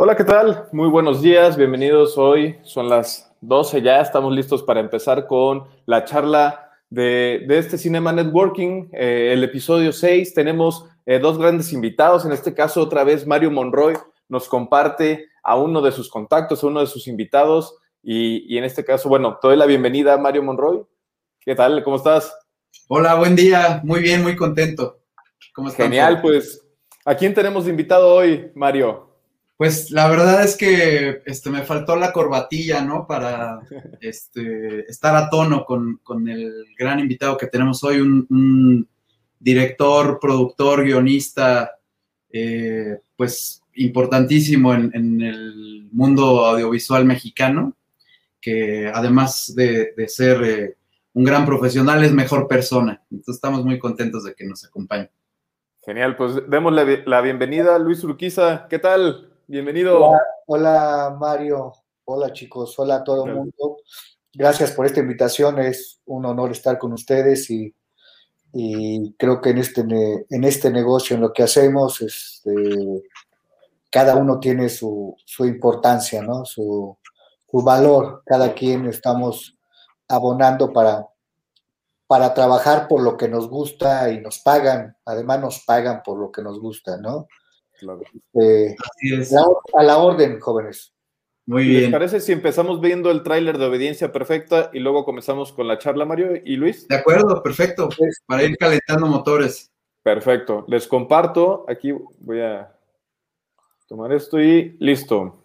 Hola, ¿qué tal? Muy buenos días, bienvenidos hoy. Son las 12 ya, estamos listos para empezar con la charla de, este Cinema Networking, eh, el episodio 6. Tenemos eh, dos grandes invitados, en este caso otra vez Mario Monroy nos comparte a uno de sus contactos, a uno de sus invitados y, en este caso, bueno, te doy la bienvenida Mario Monroy. ¿Qué tal? ¿Cómo estás? Hola, buen día, muy bien, muy contento. ¿Cómo estás? Genial, pues, ¿a quién tenemos de invitado hoy, Mario? Pues la verdad es que este, me faltó la corbatilla, ¿no? Para este, estar a tono con, el gran invitado que tenemos hoy, un, director, productor, guionista, eh, pues importantísimo en, el mundo audiovisual mexicano, que además de, ser eh, un gran profesional, es mejor persona. Entonces estamos muy contentos de que nos acompañe. Genial, pues demos la, la bienvenida a Luis Urquiza. ¿Qué tal? Bienvenido. Hola, Mario. Hola chicos. Hola a todo el mundo. Gracias por esta invitación. Es un honor estar con ustedes y, creo que en este, en este negocio, en lo que hacemos, este, cada uno tiene su, importancia, ¿no? Su, su, valor. Cada quien estamos abonando para, para trabajar por lo que nos gusta y nos pagan. Además nos pagan por lo que nos gusta, ¿no? Eh, a la orden, jóvenes. Muy bien. ¿Les parece si empezamos viendo el tráiler de Obediencia Perfecta y luego comenzamos con la charla, Mario y Luis? De acuerdo, perfecto. Para ir calentando motores. Perfecto. Les comparto. Aquí voy a tomar esto y listo.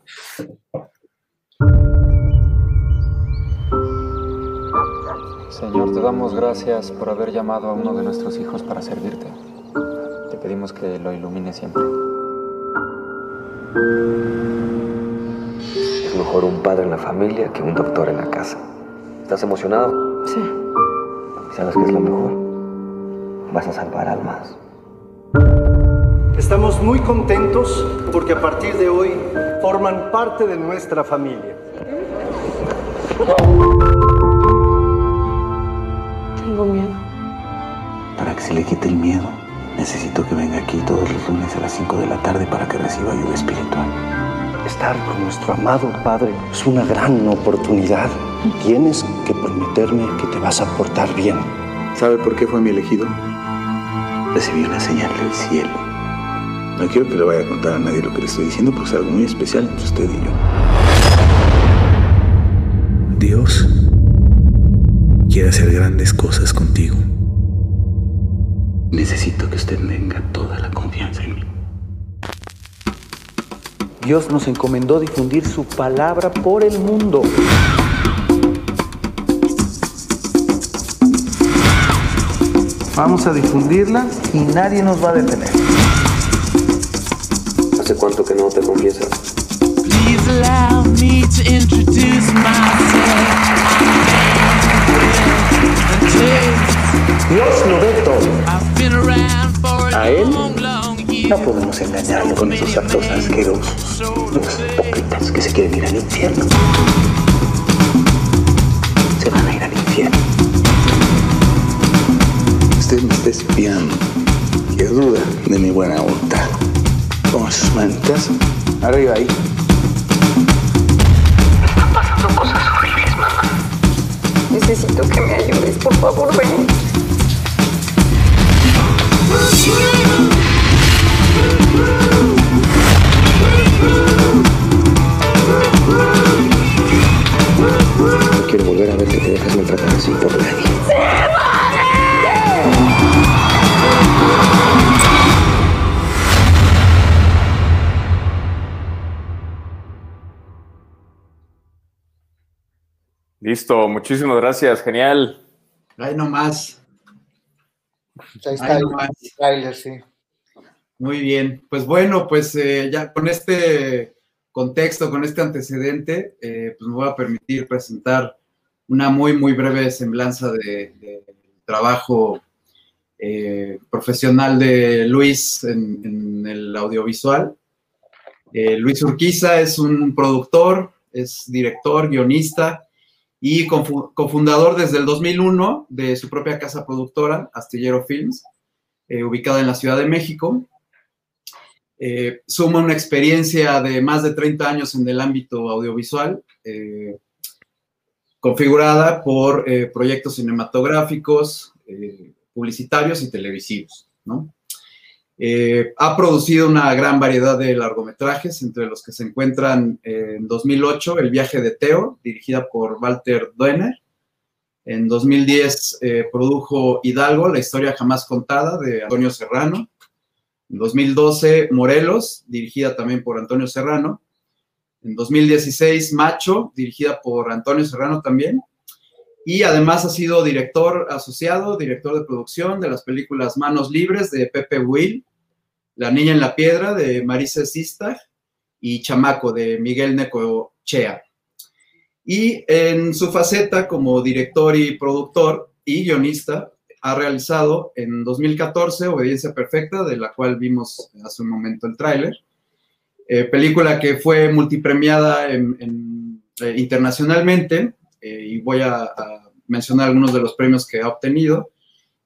Señor, te damos gracias por haber llamado a uno de nuestros hijos para servirte. Te pedimos que lo ilumine siempre. Es mejor un padre en la familia que un doctor en la casa. ¿Estás emocionado? Sí. ¿Sabes qué es lo mejor? Vas a salvar almas. Estamos muy contentos porque a partir de hoy forman parte de nuestra familia. Tengo miedo. Para que se le quite el miedo Necesito que venga aquí todos los lunes a las 5 de la tarde para que reciba ayuda espiritual. Estar con nuestro amado Padre es una gran oportunidad. Tienes que prometerme que te vas a portar bien. ¿Sabe por qué fue mi elegido? Recibí una señal del cielo. No quiero que le vaya a contar a nadie lo que le estoy diciendo, porque es algo muy especial entre usted y yo. Dios quiere hacer grandes cosas contigo. Necesito que usted tenga toda la confianza en mí. Dios nos encomendó difundir su palabra por el mundo. Vamos a difundirla y nadie nos va a detener. ¿Hace cuánto que no te confiesas? No podemos engañarlo con esos actos asquerosos. Los hipócritas que se quieren ir al infierno. Se van a ir al infierno. Usted me está espiando. Que duda de mi buena voluntad. Con sus manitas arriba ahí. Están pasando cosas horribles, mamá. Necesito que me ayudes. Por favor, ven. No quiero volver a verte que te dejas maltratar así por nadie. Listo, muchísimas gracias, genial. Ahí nomás. Ahí está el trailer, sí. Muy bien, pues bueno, pues eh, ya con este contexto, con este antecedente, eh, pues me voy a permitir presentar una muy, muy breve semblanza de, trabajo eh, profesional de Luis en, el audiovisual. Luis Urquiza es un productor, es director, guionista y cofundador desde el 2001 de su propia casa productora, Astillero Films, ubicada en la Ciudad de México. Eh, suma una experiencia de más de 30 años en el ámbito audiovisual, eh, configurada por eh, proyectos cinematográficos, publicitarios y televisivos. ha producido una gran variedad de largometrajes, entre los que se encuentran en 2008 El viaje de Teo, dirigida por Walter Duener. En 2010 produjo Hidalgo, la historia jamás contada de Antonio Serrano. En 2012, Morelos, dirigida también por Antonio Serrano. En 2016, Macho, dirigida por Antonio Serrano también. Y además ha sido director asociado, director de producción de las películas Manos Libres de Pepe Will, La Niña en la Piedra de Marisa Sistag y Chamaco de Miguel Necochea. Y en su faceta como director y productor y guionista, ha realizado en 2014 Obediencia Perfecta, de la cual vimos hace un momento el tráiler, eh, película que fue multipremiada en, eh, internacionalmente, eh, y voy a, mencionar algunos de los premios que ha obtenido.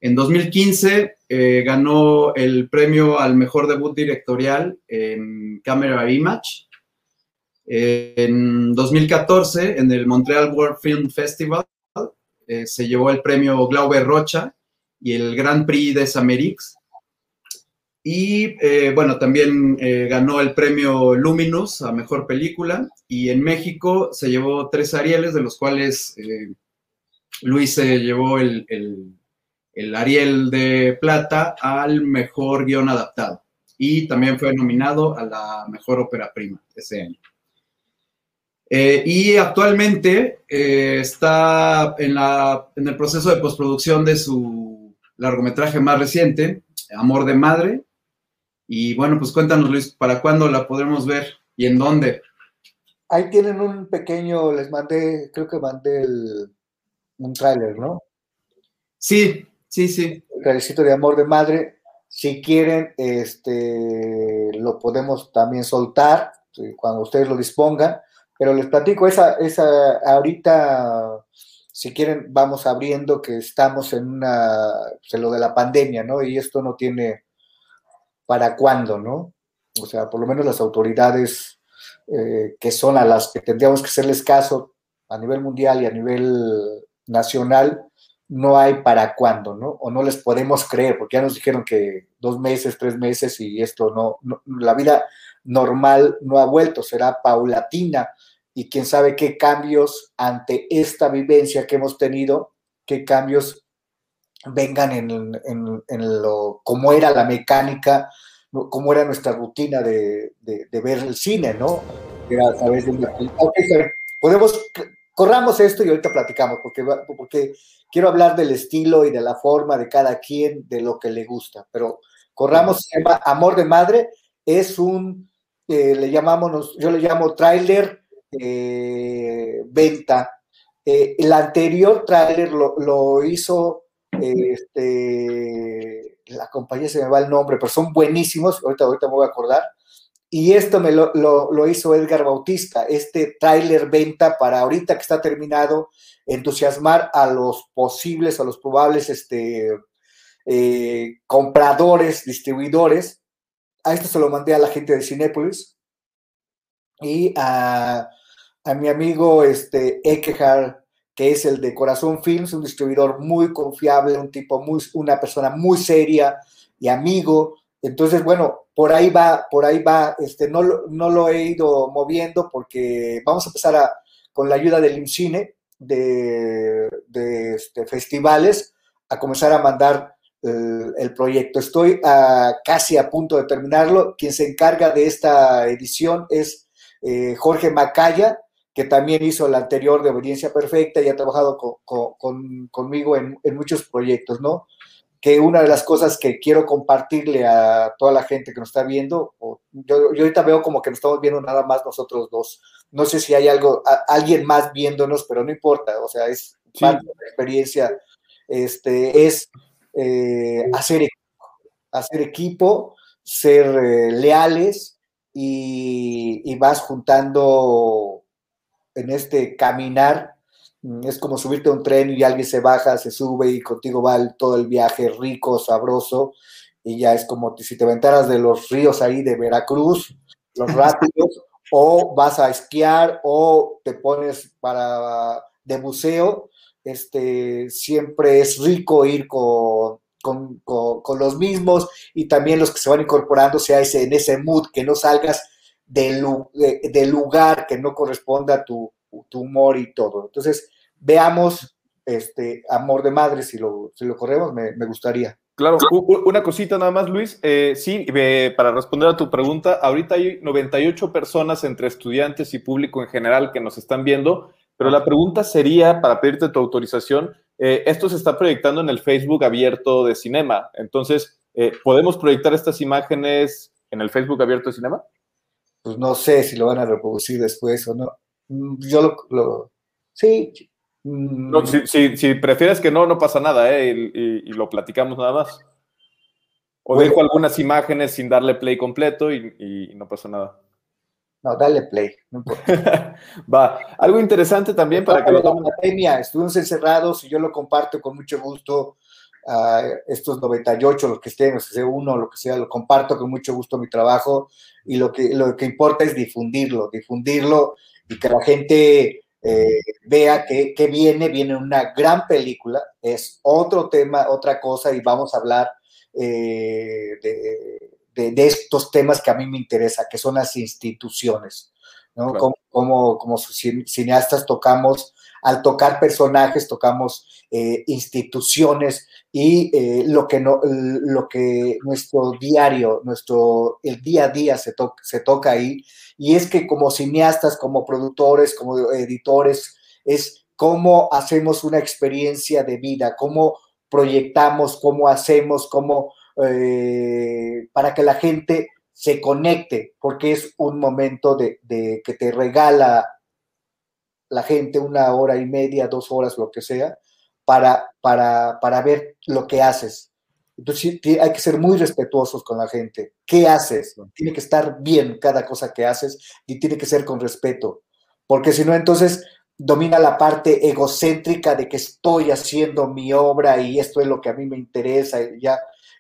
En 2015 ganó el premio al mejor debut directorial en Camera Image. en 2014, en el Montreal World Film Festival, se llevó el premio Glauber Rocha y el Grand Prix de Samerix. Y eh, bueno, también eh, ganó el premio Luminous a Mejor Película. Y en México se llevó tres Arieles, de los cuales eh, Luis se llevó el, el, Ariel de Plata al Mejor Guión Adaptado. Y también fue nominado a la Mejor Ópera Prima ese año. y actualmente está en, la, en el proceso de postproducción de su largometraje más reciente, Amor de Madre. Y bueno, pues cuéntanos, Luis, ¿para cuándo la podremos ver y en dónde? Ahí tienen un pequeño, les mandé, creo que mandé un tráiler, ¿no? Sí, sí, sí. El trailercito de Amor de Madre. Si quieren, este, lo podemos también soltar cuando ustedes lo dispongan. Pero les platico, esa, esa ahorita si quieren, vamos abriendo que estamos en una, pues, lo de la pandemia, ¿no? Y esto no tiene para cuándo, ¿no? O sea, por lo menos las autoridades eh, que son a las que tendríamos que hacerles caso a nivel mundial y a nivel nacional, no hay para cuándo, ¿no? O no les podemos creer, porque ya nos dijeron que dos meses, tres meses y esto no la vida normal no ha vuelto, será paulatina y quién sabe qué cambios ante esta vivencia que hemos tenido, qué cambios vengan en, lo, cómo era la mecánica, cómo era nuestra rutina de, ver el cine, ¿no? Podemos, corramos esto y ahorita platicamos, porque, porque quiero hablar del estilo y de la forma de cada quien, de lo que le gusta, pero corramos, Amor de Madre, es un, eh, le llamamos, yo le llamo tráiler eh, venta. Eh, el anterior tráiler lo, hizo este, la compañía, se me va el nombre, pero son buenísimos, ahorita, ahorita me voy a acordar. Y esto me lo, lo, hizo Edgar Bautista, este tráiler venta para ahorita que está terminado, entusiasmar a los posibles, a los probables este, eh, compradores, distribuidores. A esto se lo mandé a la gente de Cinépolis y a a mi amigo este, Ekehar, que es el de Corazón Films, un distribuidor muy confiable, un tipo muy, una persona muy seria y amigo. Entonces, bueno, por ahí va, por ahí va, este, no, no lo he ido moviendo porque vamos a empezar a, con la ayuda del IMCINE, de, de este, festivales, a comenzar a mandar el, proyecto. Estoy a, casi a punto de terminarlo. Quien se encarga de esta edición es eh, Jorge Macaya, que también hizo la anterior de Obediencia Perfecta y ha trabajado conmigo en, muchos proyectos, ¿no? Que una de las cosas que quiero compartirle a toda la gente que nos está viendo, yo, ahorita veo como que nos estamos viendo nada más nosotros dos. No sé si hay algo, alguien más viéndonos, pero no importa, o sea, es parte de la experiencia, este, es eh, hacer equipo, hacer equipo, ser eh, leales y, y vas juntando en este caminar. Mm, es como subirte a un tren y alguien se baja, se sube y contigo va todo el viaje rico, sabroso. y ya es como si te aventaras de los ríos ahí de Veracruz, los rápidos, o vas a esquiar o te pones para de buceo, este, siempre es rico ir con, con, los mismos y también los que se van incorporando sea ese, en ese mood, que no salgas del, lugar que no corresponda a tu, humor y todo. Entonces, veamos este Amor de Madre, si lo, lo corremos, me, gustaría. Claro, una cosita nada más, Luis. Eh, sí, para responder a tu pregunta, ahorita hay 98 personas entre estudiantes y público en general que nos están viendo, pero la pregunta sería, para pedirte tu autorización, eh, esto se está proyectando en el Facebook abierto de Cinema. Entonces, eh, ¿podemos proyectar estas imágenes en el Facebook abierto de Cinema? Pues no sé si lo van a reproducir después o no. Mm, yo lo... sí. Mm. si, prefieres que no, no pasa nada, ¿eh? y, lo platicamos nada más. O dejo algunas imágenes sin darle play completo y no pasa nada. No, dale play, no importa. Va, algo interesante también para que lo tomen. La pandemia, estuvimos encerrados y yo lo comparto con mucho gusto. A estos 98, los que estén, los que sea uno, lo que sea, lo comparto con mucho gusto mi trabajo y lo que, lo que importa es difundirlo, difundirlo y que la gente eh, vea que, que, viene, viene una gran película, es otro tema, otra cosa y vamos a hablar eh, de de, estos temas que a mí me interesa, que son las instituciones, ¿no? Como, como, cineastas tocamos, al tocar personajes, tocamos eh, instituciones y eh, lo, que no, lo que nuestro diario, nuestro, el día a día se, se toca ahí, y es que como cineastas, como productores, como editores, es cómo hacemos una experiencia de vida, cómo proyectamos, cómo hacemos, cómo eh, para que la gente se conecte, porque es un momento de, que te regala la gente una hora y media, dos horas, lo que sea, para, para, para ver lo que haces. Entonces hay que ser muy respetuosos con la gente. ¿Qué haces? Tiene que estar bien cada cosa que haces y tiene que ser con respeto, porque si no, entonces domina la parte egocéntrica de que estoy haciendo mi obra y esto es lo que a mí me interesa y ya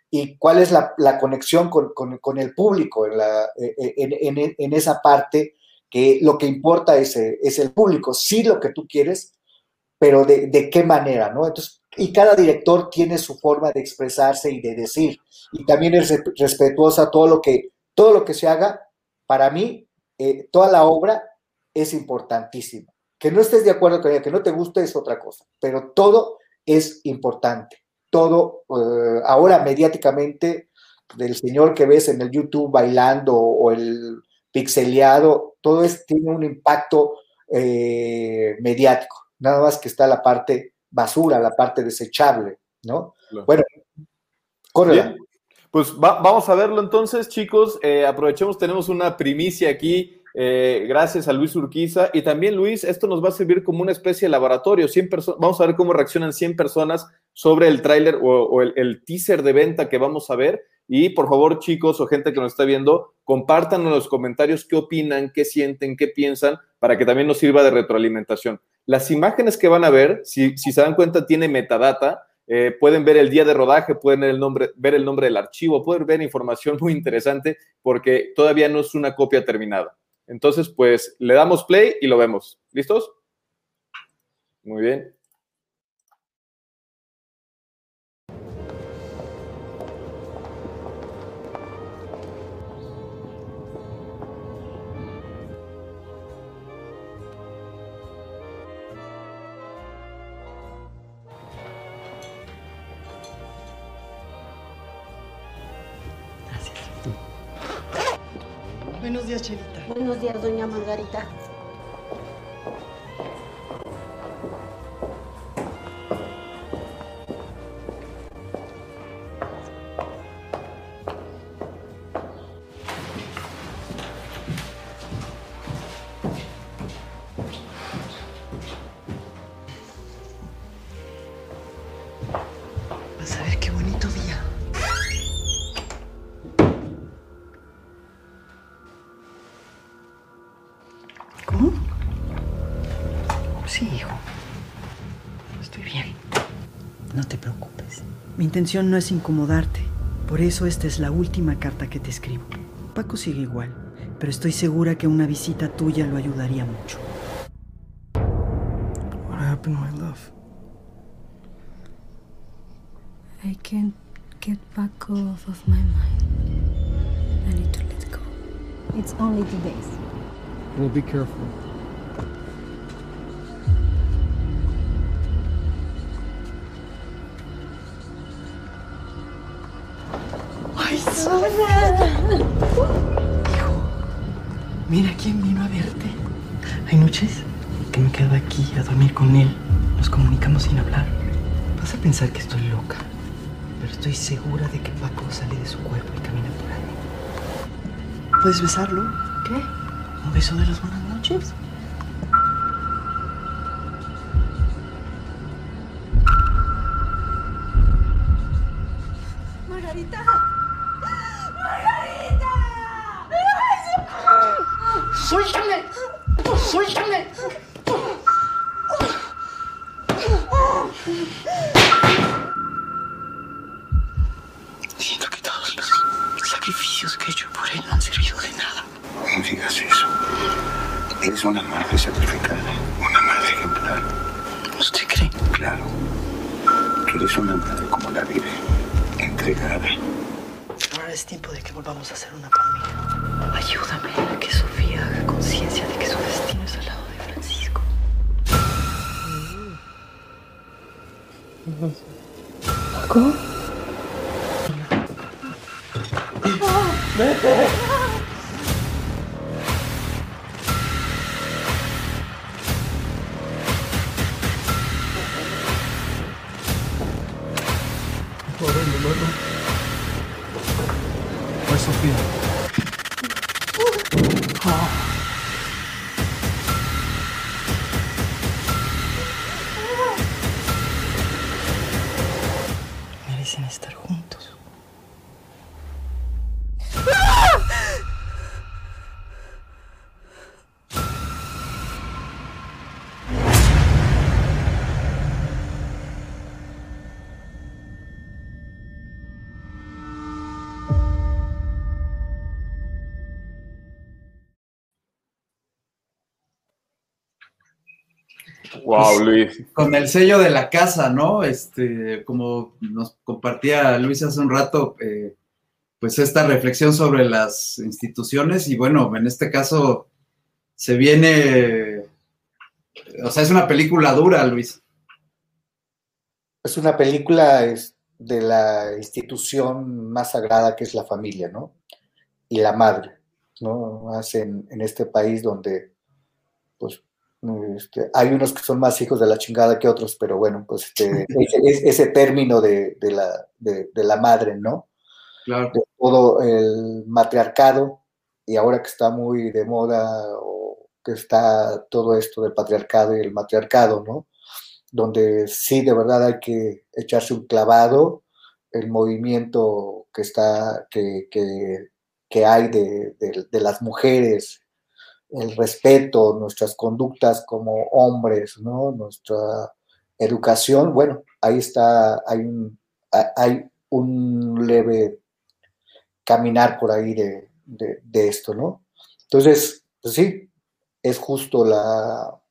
y cuál es la, conexión con, el público en, la, e, e, en, esa parte que lo que importa es, es, el público, sí lo que tú quieres, pero de, qué manera, ¿no? Entonces, y cada director tiene su forma de expresarse y de decir, y también es respetuosa todo lo que, todo lo que se haga, para mí, eh, toda la obra es importantísima. Que no estés de acuerdo con ella, que no te guste es otra cosa, pero todo es importante todo, eh, ahora mediáticamente, del señor que ves en el YouTube bailando o el pixeleado, todo esto tiene un impacto eh, mediático, nada más que está la parte basura, la parte desechable, ¿no? Bueno, corre. Pues vamos a verlo entonces, chicos. Eh, aprovechemos, tenemos una primicia aquí eh, gracias a Luis Urquiza. Y también, Luis, esto nos va a servir como una especie de laboratorio. 100 vamos a ver cómo reaccionan 100 personas sobre el tráiler o, el, teaser de venta que vamos a ver. Y por favor, chicos o gente que nos está viendo, compartan en los comentarios qué opinan, qué sienten, qué piensan, para que también nos sirva de retroalimentación. Las imágenes que van a ver, si, se dan cuenta, tiene metadata. Eh, pueden ver el día de rodaje, pueden ver el, nombre, ver el nombre del archivo, pueden ver información muy interesante porque todavía no es una copia terminada. Entonces, pues le damos play y lo vemos. ¿Listos? Muy bien. Buenos días, doña Margarita. Intención no es incomodarte. Por eso esta es la última carta que te escribo. Paco sigue igual, pero estoy segura que una visita tuya lo ayudaría mucho. What happened, my love? I can't get Paco off of my mind. I need to let go. It's only two days. Well, be careful. Mira quién vino a verte. Hay noches que me quedo aquí a dormir con él. Nos comunicamos sin hablar. Vas a pensar que estoy loca, pero estoy segura de que Paco sale de su cuerpo y camina por ahí. ¿Puedes besarlo? ¿Qué? ¿Un beso de las buenas noches? Merecen Wow, Luis. Con el sello de la casa, ¿no? Este, como nos compartía Luis hace un rato, eh, pues esta reflexión sobre las instituciones y bueno, en este caso se viene, o sea, es una película dura, Luis. Es una película es, de la institución más sagrada que es la familia, ¿no? Y la madre, ¿no? Más en, en este país donde, pues, este, hay unos que son más hijos de la chingada que otros, pero bueno, pues este, ese, ese, término de, de, la, de, de, la madre, ¿no? Claro. De todo el matriarcado, y ahora que está muy de moda, o que está todo esto del patriarcado y el matriarcado, ¿no? Donde sí, de verdad hay que echarse un clavado, el movimiento que está, que, que, que hay de, de las mujeres el respeto, nuestras conductas como hombres, ¿no? Nuestra educación, bueno, ahí está, hay un, hay un leve caminar por ahí de, de, esto, ¿no? Entonces, pues sí, es justo la,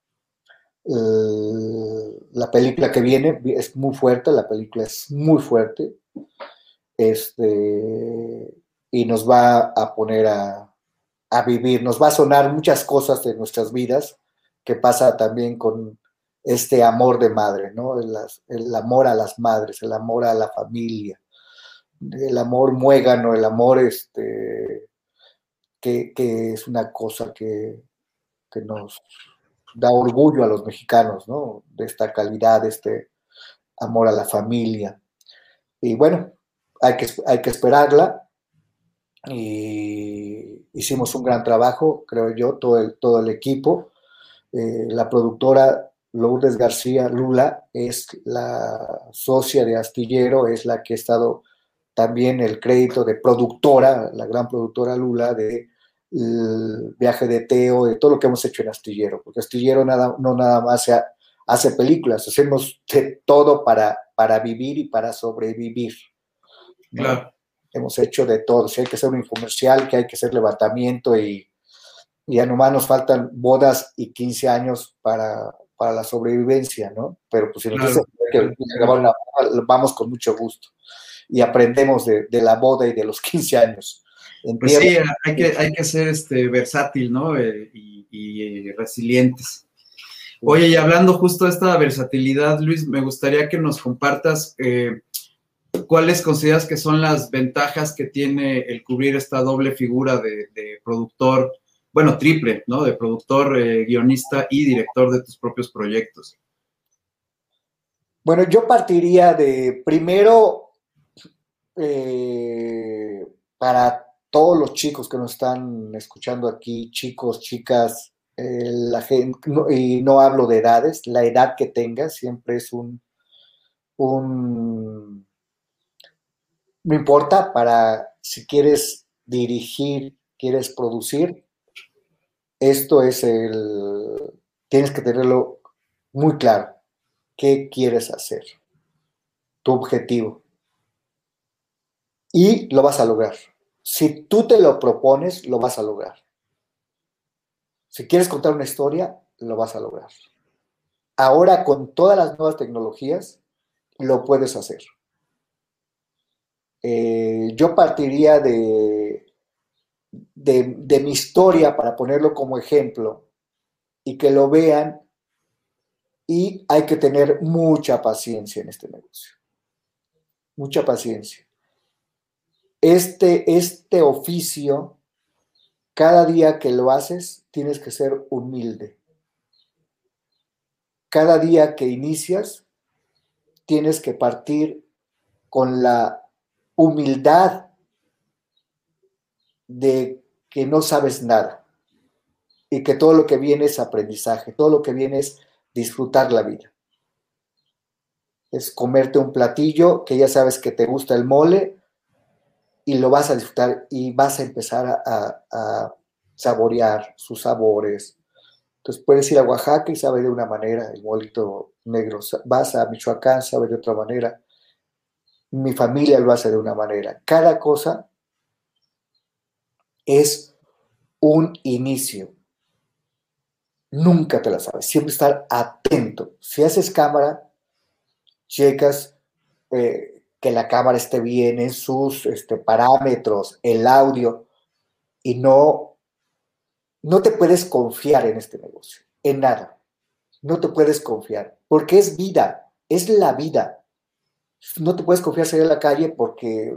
la película que viene, es muy fuerte, la película es muy fuerte, este, y nos va a poner a, a vivir. Nos va a sonar muchas cosas de nuestras vidas que pasa también con este amor de madre, ¿no? El, amor a las madres, el amor a la familia, el amor muégano, el amor este, que, que es una cosa que, que, nos da orgullo a los mexicanos, ¿no? De esta calidad, de este amor a la familia. Y bueno, hay que, hay que esperarla, y hicimos un gran trabajo, creo yo, todo el, todo el equipo. Eh, la productora Lourdes García Lula es la socia de Astillero, es la que ha estado también el crédito de productora, la gran productora Lula de viaje de Teo, de todo lo que hemos hecho en Astillero, porque Astillero nada, no nada más hace películas, hacemos todo para, para vivir y para sobrevivir. Claro. Hemos hecho de todo. Si hay que hacer un infomercial, que hay que hacer levantamiento y, y ya nomás nos faltan bodas y 15 años para, para la sobrevivencia, ¿no? Pero pues si nos Claro. dice que una boda, vamos con mucho gusto y aprendemos de, de la boda y de los 15 años. Pues sí, hay que, hay que ser este, versátil, ¿no? Eh, y, y, eh, resilientes. Oye, y hablando justo de esta versatilidad, Luis, me gustaría que nos compartas eh, cuáles consideras que son las ventajas que tiene el cubrir esta doble figura de, productor, bueno, triple, ¿no? De productor, eh, guionista y director de tus propios proyectos. Bueno, yo partiría de primero eh, para todos los chicos que nos están escuchando aquí, chicos, chicas, eh, la gente, y no hablo de edades, la edad que tengas siempre es un, un, no importa, para si quieres dirigir, quieres producir, esto es el, tienes que tenerlo muy claro. ¿Qué quieres hacer? Tu objetivo. Y lo vas a lograr. Si tú te lo propones, lo vas a lograr. Si quieres contar una historia, lo vas a lograr. Ahora con todas las nuevas tecnologías, lo puedes hacer. Eh, yo partiría de, de, de mi historia para ponerlo como ejemplo y que lo vean y hay que tener mucha paciencia en este negocio. Mucha paciencia. Este, este oficio, cada día que lo haces, tienes que ser humilde. Cada día que inicias, tienes que partir con la humildad de que no sabes nada y que todo lo que viene es aprendizaje, todo lo que viene es disfrutar la vida. Es comerte un platillo que ya sabes que te gusta el mole y lo vas a disfrutar y vas a empezar a, saborear sus sabores. Entonces puedes ir a Oaxaca y sabe de una manera, el molito negro. Vas a Michoacán, sabe de otra manera. Mi familia lo hace de una manera. Cada cosa es un inicio nunca te la sabes. Siempre estar atento. Si haces cámara, checas eh, que la cámara esté bien en sus este, parámetros, el audio, y no, no te puedes confiar en este negocio, en nada. No te puedes confiar, porque es vida, es la vida. No te puedes confiar salir a la calle porque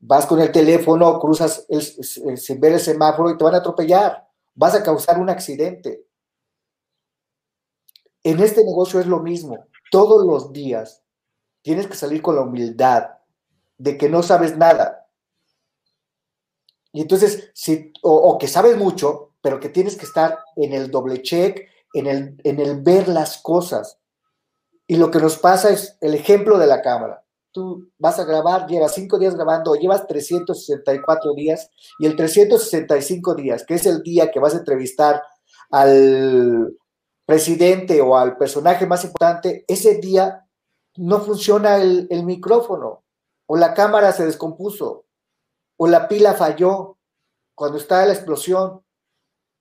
vas con el teléfono, cruzas el- sin ver el semáforo y te van a atropellar. Vas a causar un accidente. En este negocio es lo mismo. Todos los días tienes que salir con la humildad de que no sabes nada. Y entonces, o, o que sabes mucho, pero que tienes que estar en el doble check, en el, en el ver las cosas. Y lo que nos pasa es el ejemplo de la cámara. Tú vas a grabar, llevas cinco días grabando, llevas 364 días, y el 365 días, que es el día que vas a entrevistar al presidente o al personaje más importante, ese día no funciona el, el micrófono, o la cámara se descompuso, o la pila falló cuando estaba la explosión.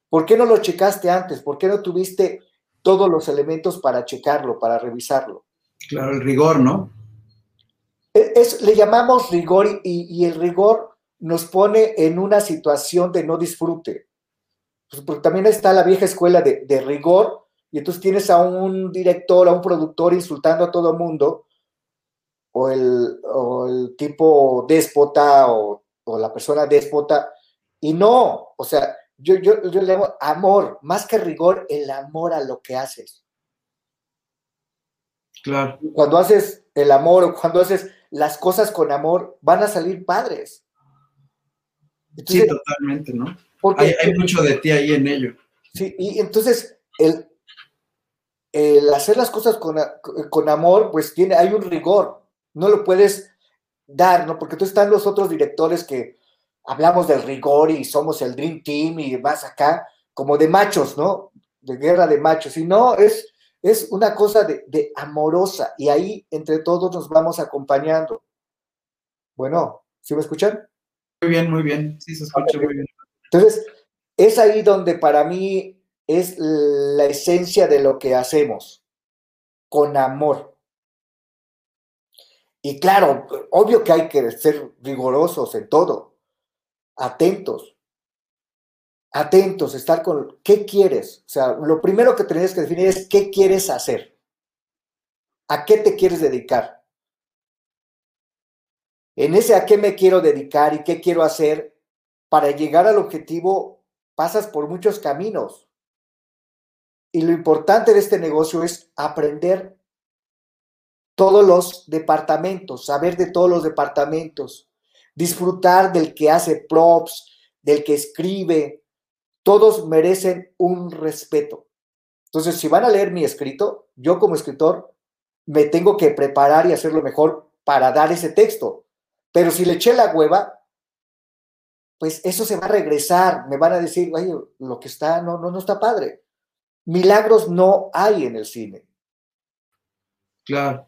¿Por qué no lo checaste antes? ¿Por qué no tuviste todos los elementos para checarlo, para revisarlo? Claro, el rigor, ¿no? Es, es- le llamamos rigor y, y el rigor nos pone en una situación de no disfrute. Pues porque también está la vieja escuela de, de rigor y entonces tienes a un director, a un productor insultando a todo el mundo, o el, o el tipo déspota o, o la persona déspota, y no, o sea, yo, yo, yo le llamo amor, más que rigor, el amor a lo que haces. Claro. Cuando haces el amor o cuando haces las cosas con amor, van a salir padres. Sí, totalmente, ¿no? Porque- Hay, hay mucho de ti ahí en ello. Sí, y entonces el, el hacer las cosas con, con amor, pues tiene, hay un rigor, no lo puedes dar, ¿no? Porque tú están los otros directores que hablamos del rigor y somos el Dream Team y vas acá, como de machos, ¿no? De guerra de machos, y no, es, es una cosa de, de amorosa, y ahí entre todos nos vamos acompañando. Bueno, ¿Sí me escuchan? Muy bien, muy bien. Sí, se escucha muy bien. Entonces, es ahí donde para mí es la esencia de lo que hacemos, con amor. Y claro, obvio que hay que ser rigurosos en todo, atentos, atentos, estar con, ¿qué quieres? O sea, lo primero que tienes que definir es qué quieres hacer, a qué te quieres dedicar. En ese a qué me quiero dedicar y qué quiero hacer, para llegar al objetivo pasas por muchos caminos. Y lo importante de este negocio es aprender todos los departamentos, saber de todos los departamentos, disfrutar del que hace props, del que escribe. Todos merecen un respeto. Entonces, si van a leer mi escrito, yo como escritor me tengo que preparar y hacerlo mejor para dar ese texto. Pero si le eché la hueva, pues eso se va a regresar. Me van a decir, oye, lo que está no, no, no está padre. Milagros no hay en el cine. Claro.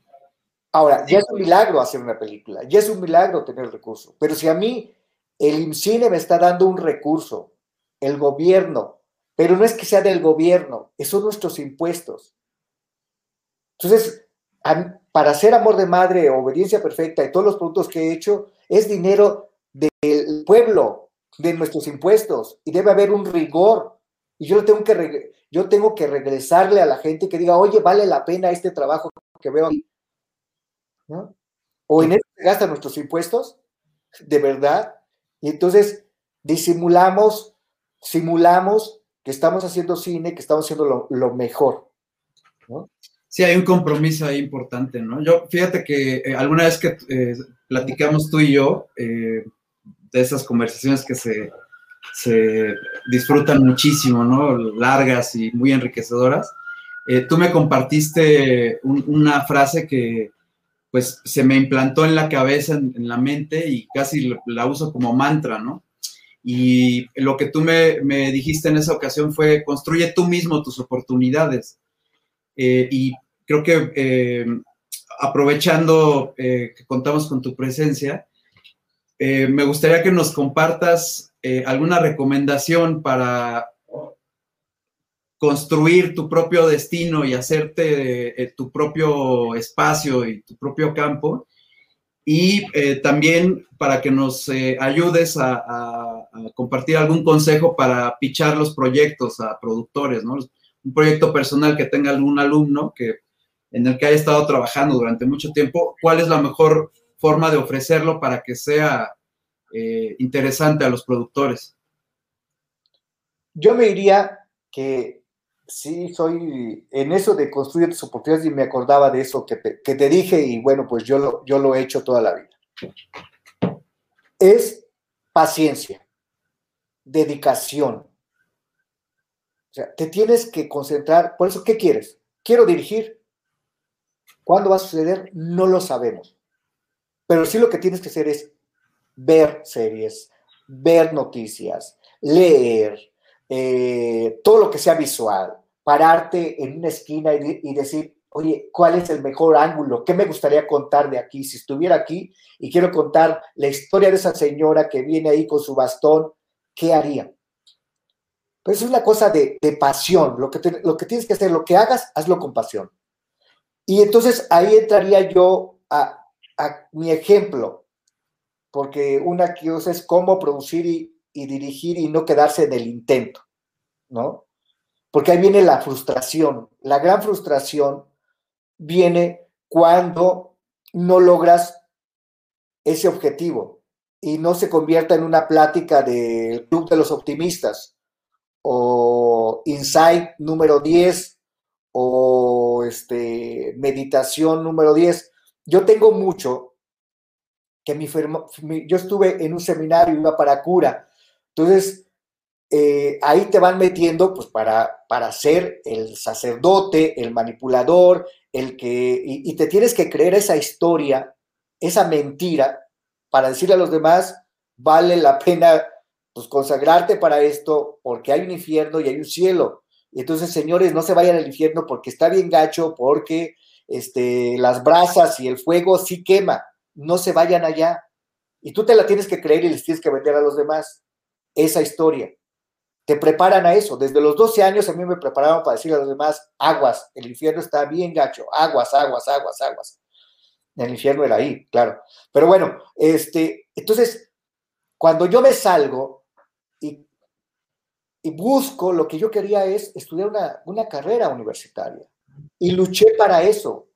Ahora, ya es un milagro hacer una película, ya es un milagro tener recurso. Pero si a mí el cine me está dando un recurso, el gobierno, pero no es que sea del gobierno, son nuestros impuestos. Entonces, para hacer amor de madre, obediencia perfecta y todos los productos que he hecho, es dinero del pueblo, de nuestros impuestos, y debe haber un rigor. Y yo tengo que, yo tengo que regresarle a la gente que diga, oye, vale la pena este trabajo que veo aquí. ¿No? O en eso se gastan nuestros impuestos, de verdad. Y entonces disimulamos, simulamos que estamos haciendo cine, que estamos haciendo lo, mejor. ¿no? Sí, hay un compromiso ahí importante, ¿no? Yo, fíjate que eh, alguna vez que eh, platicamos tú y yo, eh, de esas conversaciones que se, se disfrutan muchísimo, ¿no? Largas y muy enriquecedoras. Tú me compartiste una frase que pues se me implantó en la cabeza, en, la mente y casi la uso como mantra, ¿no? Y lo que tú me, dijiste en esa ocasión fue, construye tú mismo tus oportunidades. Eh, y creo que eh, aprovechando que contamos con tu presencia, eh, me gustaría que nos compartas eh, alguna recomendación para construir tu propio destino y hacerte eh, tu propio espacio y tu propio campo. Y también para que nos ayudes a, compartir algún consejo para pichar los proyectos a productores, ¿no? Un proyecto personal que tenga algún alumno que, en el que haya estado trabajando durante mucho tiempo, ¿cuál es la mejor forma de ofrecerlo para que sea eh, interesante a los productores? Yo me diría que sí soy en eso de construir tus oportunidades y me acordaba de eso que te, dije y bueno, pues yo lo, yo lo he hecho toda la vida. Es paciencia, dedicación. O sea, te tienes que concentrar. Por eso, ¿qué quieres? Quiero dirigir. ¿Cuándo va a suceder? No lo sabemos. Pero sí lo que tienes que hacer es ver series, ver noticias, leer, eh, todo lo que sea visual, pararte en una esquina y, decir, oye, ¿cuál es el mejor ángulo? ¿Qué me gustaría contar de aquí? Si estuviera aquí y quiero contar la historia de esa señora que viene ahí con su bastón, ¿qué haría? Pues es una cosa de, pasión. Lo que, lo que tienes que hacer, lo que hagas, hazlo con pasión. Y entonces ahí entraría yo a, mi ejemplo, porque una cosa es cómo producir y, y, dirigir y no quedarse en el intento, ¿no? Porque ahí viene la frustración. La gran frustración viene cuando no logras ese objetivo y no se convierta en una plática del Club de los Optimistas o Insight número 10 o este, meditación número 10. Yo tengo mucho que mi, yo estuve en un seminario, iba para cura. Entonces, eh, ahí te van metiendo pues para, para ser el sacerdote, el manipulador, el que, y, te tienes que creer esa historia, esa mentira, para decirle a los demás, vale la pena pues consagrarte para esto, porque hay un infierno y hay un cielo. Y entonces, señores, no se vayan al infierno porque está bien gacho, porque este, las brasas y el fuego sí quema. No se vayan allá. Y tú te la tienes que creer y les tienes que vender a los demás esa historia. Te preparan a eso. Desde los 12 años a mí me prepararon para decir a los demás, aguas, el infierno está bien gacho, aguas, aguas, aguas, aguas. El infierno era ahí, claro. Pero bueno, este, entonces, cuando yo me salgo y, busco, lo que yo quería es estudiar una, una carrera universitaria. Y luché para eso.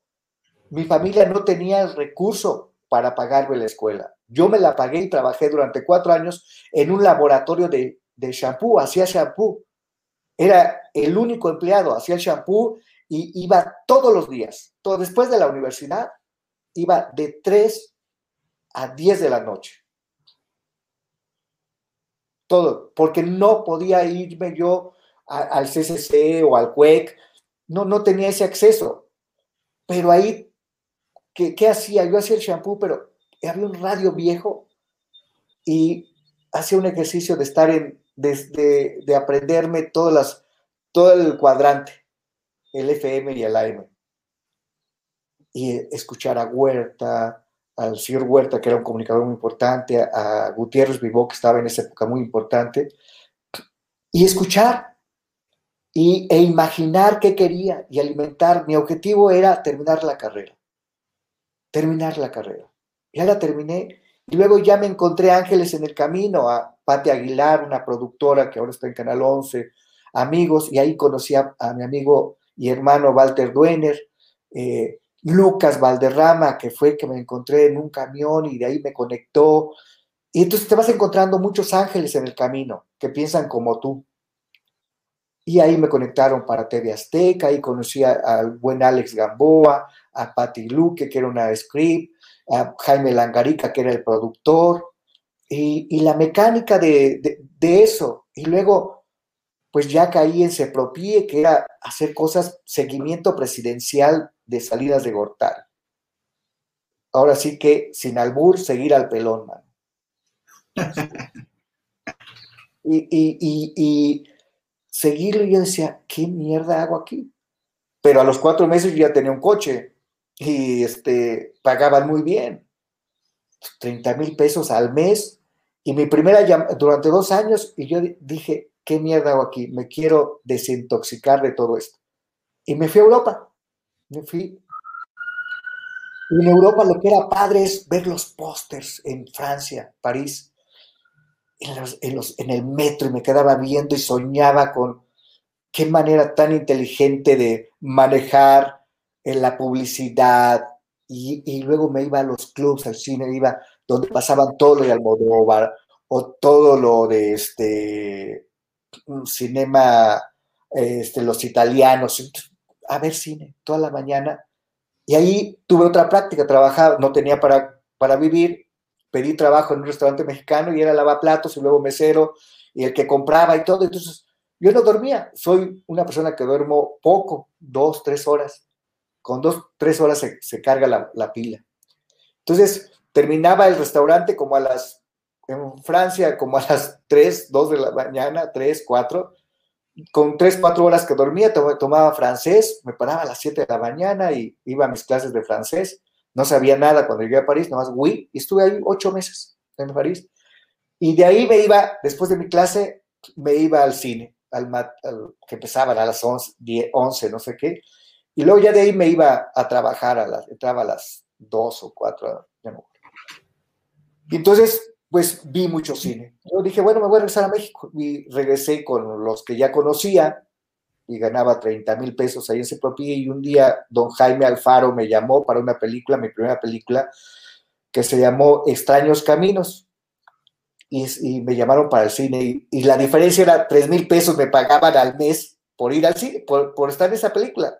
Mi familia no tenía el recurso para pagarme la escuela. Yo me la pagué y trabajé durante cuatro años en un laboratorio de, de shampoo, hacía shampoo. Era el único empleado, hacía el shampoo y iba todos los días. Todo, después de la universidad, iba de 3 a 10 de la noche. Todo, porque no podía irme yo al CCC o al CUEC, no, no tenía ese acceso. Pero ahí, ¿qué, ¿qué hacía? Yo hacía el shampoo, pero había un radio viejo y hacía un ejercicio de estar en, de, de, aprenderme todas las, todo el cuadrante, el FM y el AM. Y escuchar a Huerta, al señor Huerta, que era un comunicador muy importante, a, Gutiérrez Vivó, que estaba en esa época muy importante, y escuchar y, e imaginar qué quería y alimentar. Mi objetivo era terminar la carrera, terminar la carrera. Ya la terminé y luego ya me encontré ángeles en el camino, a Pati Aguilar, una productora que ahora está en Canal 11, amigos, y ahí conocí a, mi amigo y hermano Walter Duener, eh, Lucas Valderrama, que fue que me encontré en un camión y de ahí me conectó. Y entonces te vas encontrando muchos ángeles en el camino que piensan como tú. Y ahí me conectaron para TV Azteca, ahí conocí al buen Alex Gamboa, a Patti Luque, que era una script, a Jaime Langarica, que era el productor, y, la mecánica de, eso. Y luego, pues ya caí en Sepropie, que era hacer cosas, seguimiento presidencial de salidas de Gortal. Ahora sí que, sin albur, seguir al pelón, man. y, y, y, y seguirlo, yo decía, ¿qué mierda hago aquí? Pero a los cuatro meses yo ya tenía un coche y este, pagaban muy bien, 30 mil pesos al mes. Y mi primera llamada, durante dos años, y yo dije, ¿qué mierda hago aquí? Me quiero desintoxicar de todo esto. Y me fui a Europa. Me fui. Y en Europa lo que era padre es ver los pósters en Francia, París, en, en, los, en el metro, y me quedaba viendo y soñaba con qué manera tan inteligente de manejar en la publicidad y, luego me iba a los clubs, al cine, iba donde pasaban todo lo de Almodóvar o todo lo de este un cinema, este, los italianos, a ver cine toda la mañana. Y ahí tuve otra práctica, trabajaba, no tenía para, para vivir, pedí trabajo en un restaurante mexicano y era lavaplatos y luego mesero y el que compraba y todo. Entonces, yo no dormía, soy una persona que duermo poco, dos, tres horas con dos, tres horas se, carga la, pila. Entonces, terminaba el restaurante como a las, en Francia, como a las 3, 2 de la mañana, 3, 4, con 3, 4 horas que dormía, tomaba francés, me paraba a las 7 de la mañana y iba a mis clases de francés, no sabía nada cuando llegué a París, nomás oui, y estuve ahí 8 meses en París. Y de ahí me iba, después de mi clase, me iba al cine, al, que empezaban a las 11, 10, 11, no sé qué, y luego ya de ahí me iba a trabajar, a las, entraba a las dos o cuatro. Y entonces, pues vi mucho cine. Yo dije, bueno, me voy a regresar a México. Y regresé con los que ya conocía y ganaba 30 mil pesos ahí en ese propio. Y un día don Jaime Alfaro me llamó para una película, mi primera película, que se llamó Extraños Caminos. Y, me llamaron para el cine. Y, la diferencia era 3 mil pesos me pagaban al mes por ir al cine, por, por estar en esa película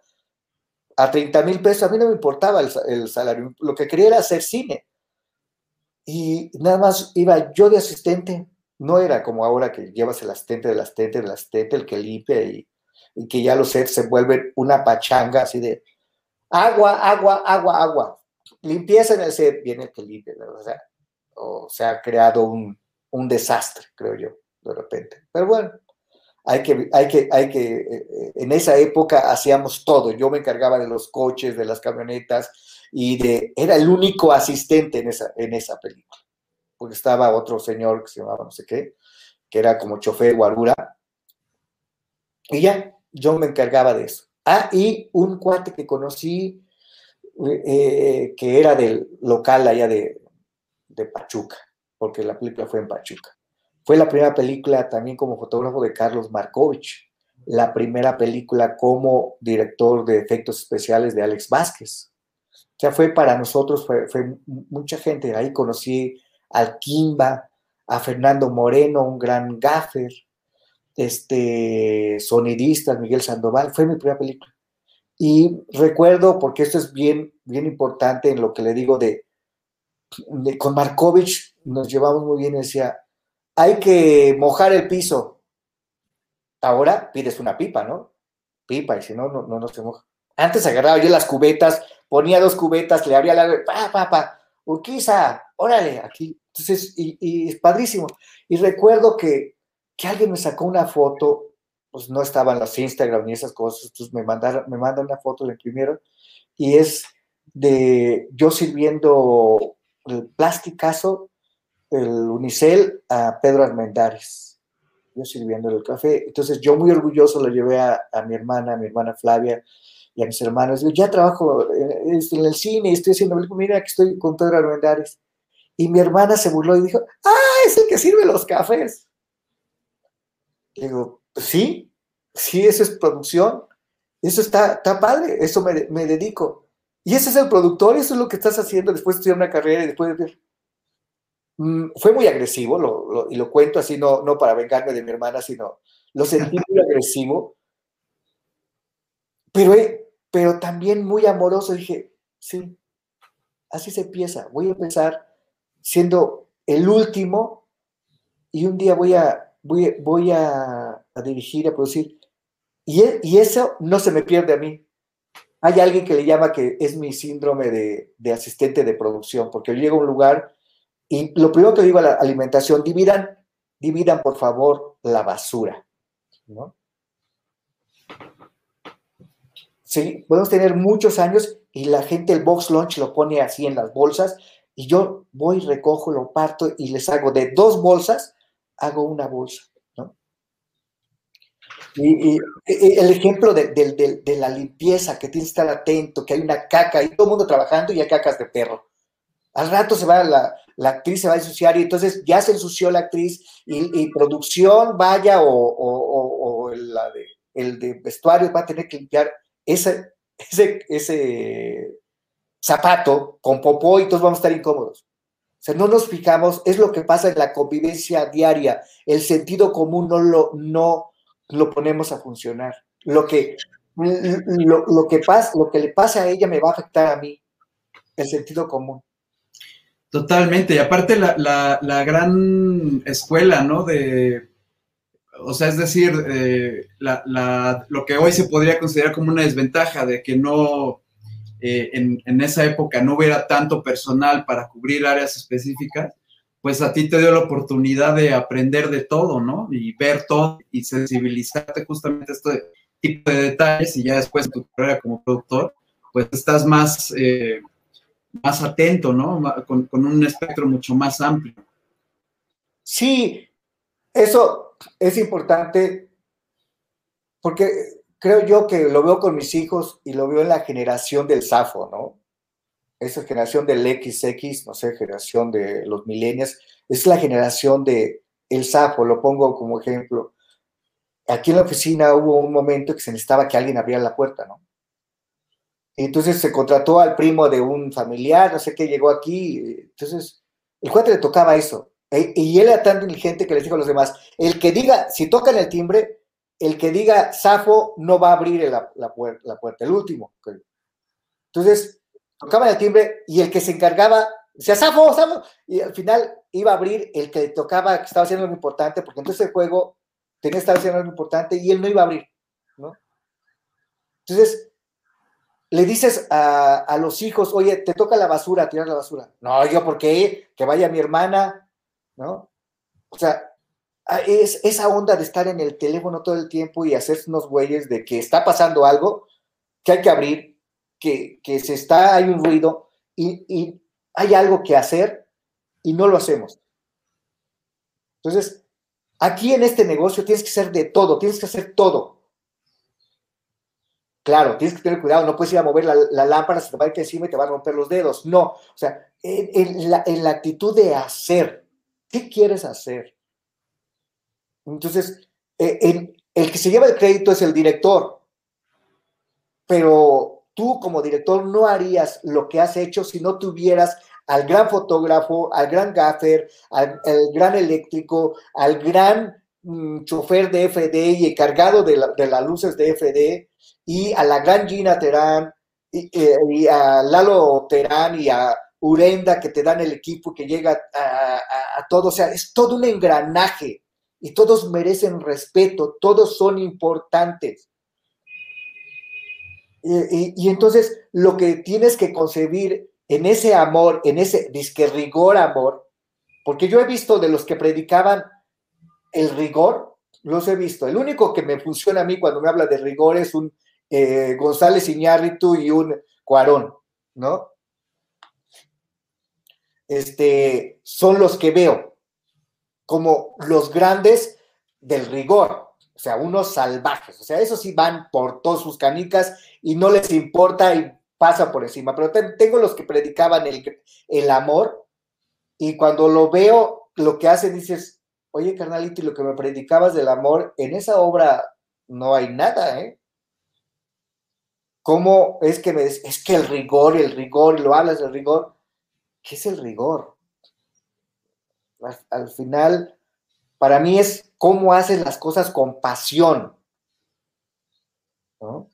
a 30 mil pesos, a mí no me importaba el, salario, lo que quería era hacer cine. Y nada más iba yo de asistente, no era como ahora que llevas el asistente del asistente del asistente, el que limpia y, que ya los sets se vuelven una pachanga así de agua, agua, agua, agua. Limpieza en el set, viene el que limpia, o sea, o se ha creado un, un desastre, creo yo, de repente. Pero bueno, hay que, hay que, hay que, eh, eh, en esa época hacíamos todo. Yo me encargaba de los coches, de las camionetas y de, era el único asistente en esa, en esa película. porque estaba otro señor que se llamaba no sé qué, que era como chofer guarura. Y ya, yo me encargaba de eso. Ah, y un cuate que conocí, eh, que era del local allá de, de Pachuca, porque la película fue en Pachuca. Fue la primera película también como fotógrafo de Carlos Markovich, la primera película como director de efectos especiales de Alex Vázquez. O sea, fue para nosotros, fue, mucha gente. Ahí conocí al Kimba, a Fernando Moreno, un gran gaffer, este, sonidista, Miguel Sandoval. Fue mi primera película. Y recuerdo, porque esto es bien, bien importante en lo que le digo de, de con Markovich nos llevamos muy bien, decía, hay que mojar el piso. Ahora pides una pipa, ¿no? Pipa, y si no, no, no, se moja. Antes agarraba yo las cubetas, ponía dos cubetas, le abría la... pa, pa, pa, Urquiza, órale, aquí. Entonces, y, y, es padrísimo. Y recuerdo que, que alguien me sacó una foto, pues no estaban las Instagram ni esas cosas, entonces me mandaron, me mandan una foto, la imprimieron, y es de yo sirviendo el plasticazo, el unicel a Pedro Armendares, yo sirviendo el café. Entonces yo muy orgulloso lo llevé a, a mi hermana, a mi hermana Flavia, y a mis hermanos, digo, ya trabajo en, en el cine, estoy haciendo, mira que estoy con Pedro Armendares. Y mi hermana se burló y dijo, ah, es el que sirve los cafés. digo, sí, sí, eso es producción, eso está, está padre, eso me, me, dedico. Y ese es el productor, eso es lo que estás haciendo después de estudiar una carrera y después de. Mm, fue muy agresivo, lo, lo, y lo cuento así, no, no para vengarme de mi hermana, sino lo sentí muy agresivo. Pero pero también muy amoroso. Dije, sí, así se empieza. Voy a empezar siendo el último y un día voy a, voy, voy a, a dirigir, a producir. Y, y, eso no se me pierde a mí. Hay alguien que le llama que es mi síndrome de, de asistente de producción, porque yo llego a un lugar y lo primero que digo a la alimentación, dividan, dividan por favor la basura, ¿no? Sí, podemos tener muchos años y la gente el box lunch lo pone así en las bolsas y yo voy, recojo, lo parto y les hago de dos bolsas, hago una bolsa, ¿no? Y, y, y el ejemplo de, de, la limpieza, que tienes que estar atento, que hay una caca y todo el mundo trabajando y hay cacas de perro. Al rato se va la, la actriz se va a ensuciar y entonces ya se ensució la actriz y, producción vaya o, o la de, el de vestuario va a tener que limpiar ese, ese, ese zapato con popó y todos vamos a estar incómodos. O sea, no nos fijamos, es lo que pasa en la convivencia diaria. El sentido común no lo, no lo ponemos a funcionar. Lo que, lo, lo, que pasa, lo que le pasa a ella me va a afectar a mí. El sentido común. Totalmente. Y aparte la, la, la gran escuela, ¿no? De, o sea, es decir, eh, la, la, lo que hoy se podría considerar como una desventaja de que no, eh, en, en, esa época no hubiera tanto personal para cubrir áreas específicas, pues a ti te dio la oportunidad de aprender de todo, ¿no? Y ver todo y sensibilizarte justamente a este tipo de detalles y ya después tu carrera como productor, pues estás más, eh, más atento, ¿no? Con, un espectro mucho más amplio. Sí, eso es importante porque creo yo que lo veo con mis hijos y lo veo en la generación del SAFO, ¿no? Esa generación del XX, no sé, generación de los milenios, es la generación de el SAFO, lo pongo como ejemplo. Aquí en la oficina hubo un momento que se necesitaba que alguien abriera la puerta, ¿no? Entonces se contrató al primo de un familiar, no sé qué, llegó aquí. Entonces, el cuate le tocaba eso. E, y él era tan inteligente que les dijo a los demás, el que diga, si tocan el timbre, el que diga Safo no va a abrir la, la, puerta, la puerta, el último. Entonces, tocaban el timbre y el que se encargaba, decía Safo, Safo, y al final iba a abrir el que tocaba, que estaba haciendo algo importante, porque entonces el juego tenía que estar haciendo algo importante y él no iba a abrir, ¿no? Entonces, le dices a, los hijos, oye, te toca la basura, tirar la basura. No, yo, ¿por qué? Que vaya mi hermana, ¿no? O sea, es esa onda de estar en el teléfono todo el tiempo y hacerse unos güeyes de que está pasando algo, que hay que abrir, que, que se está, hay un ruido y, y, hay algo que hacer y no lo hacemos. Entonces, aquí en este negocio tienes que ser de todo, tienes que hacer todo. Claro, tienes que tener cuidado, no puedes ir a mover la, lámpara, se te va a ir encima y te va a romper los dedos. No, o sea, en, la, actitud de hacer, ¿qué quieres hacer? Entonces, eh, el que se lleva el crédito es el director, pero tú como director no harías lo que has hecho si no tuvieras al gran fotógrafo, al gran gaffer, al, al gran eléctrico, al gran chofer de FD y encargado de, de las luces de FD, y a la gran Gina Terán, y, a Lalo Terán y a Urenda que te dan el equipo que llega a, a- todo. O sea, es todo un engranaje y todos merecen respeto, todos son importantes. Y- y entonces lo que tienes que concebir en ese amor, en ese disque rigor amor, porque yo he visto de los que predicaban el rigor, los he visto. El único que me funciona a mí cuando me habla de rigor es un eh, González Iñárritu y un Cuarón, ¿no? Este, son los que veo como los grandes del rigor, o sea, unos salvajes, o sea, esos sí van por todas sus canicas y no les importa y pasa por encima, pero te- tengo los que predicaban el, el amor y cuando lo veo, lo que hacen dices, oye, carnalito, y lo que me predicabas del amor, en esa obra no hay nada, ¿eh? ¿Cómo es que me des- es que el rigor, el rigor, y lo hablas del rigor? ¿Qué es el rigor? Al, al final, para mí es cómo haces las cosas con pasión. ¿no?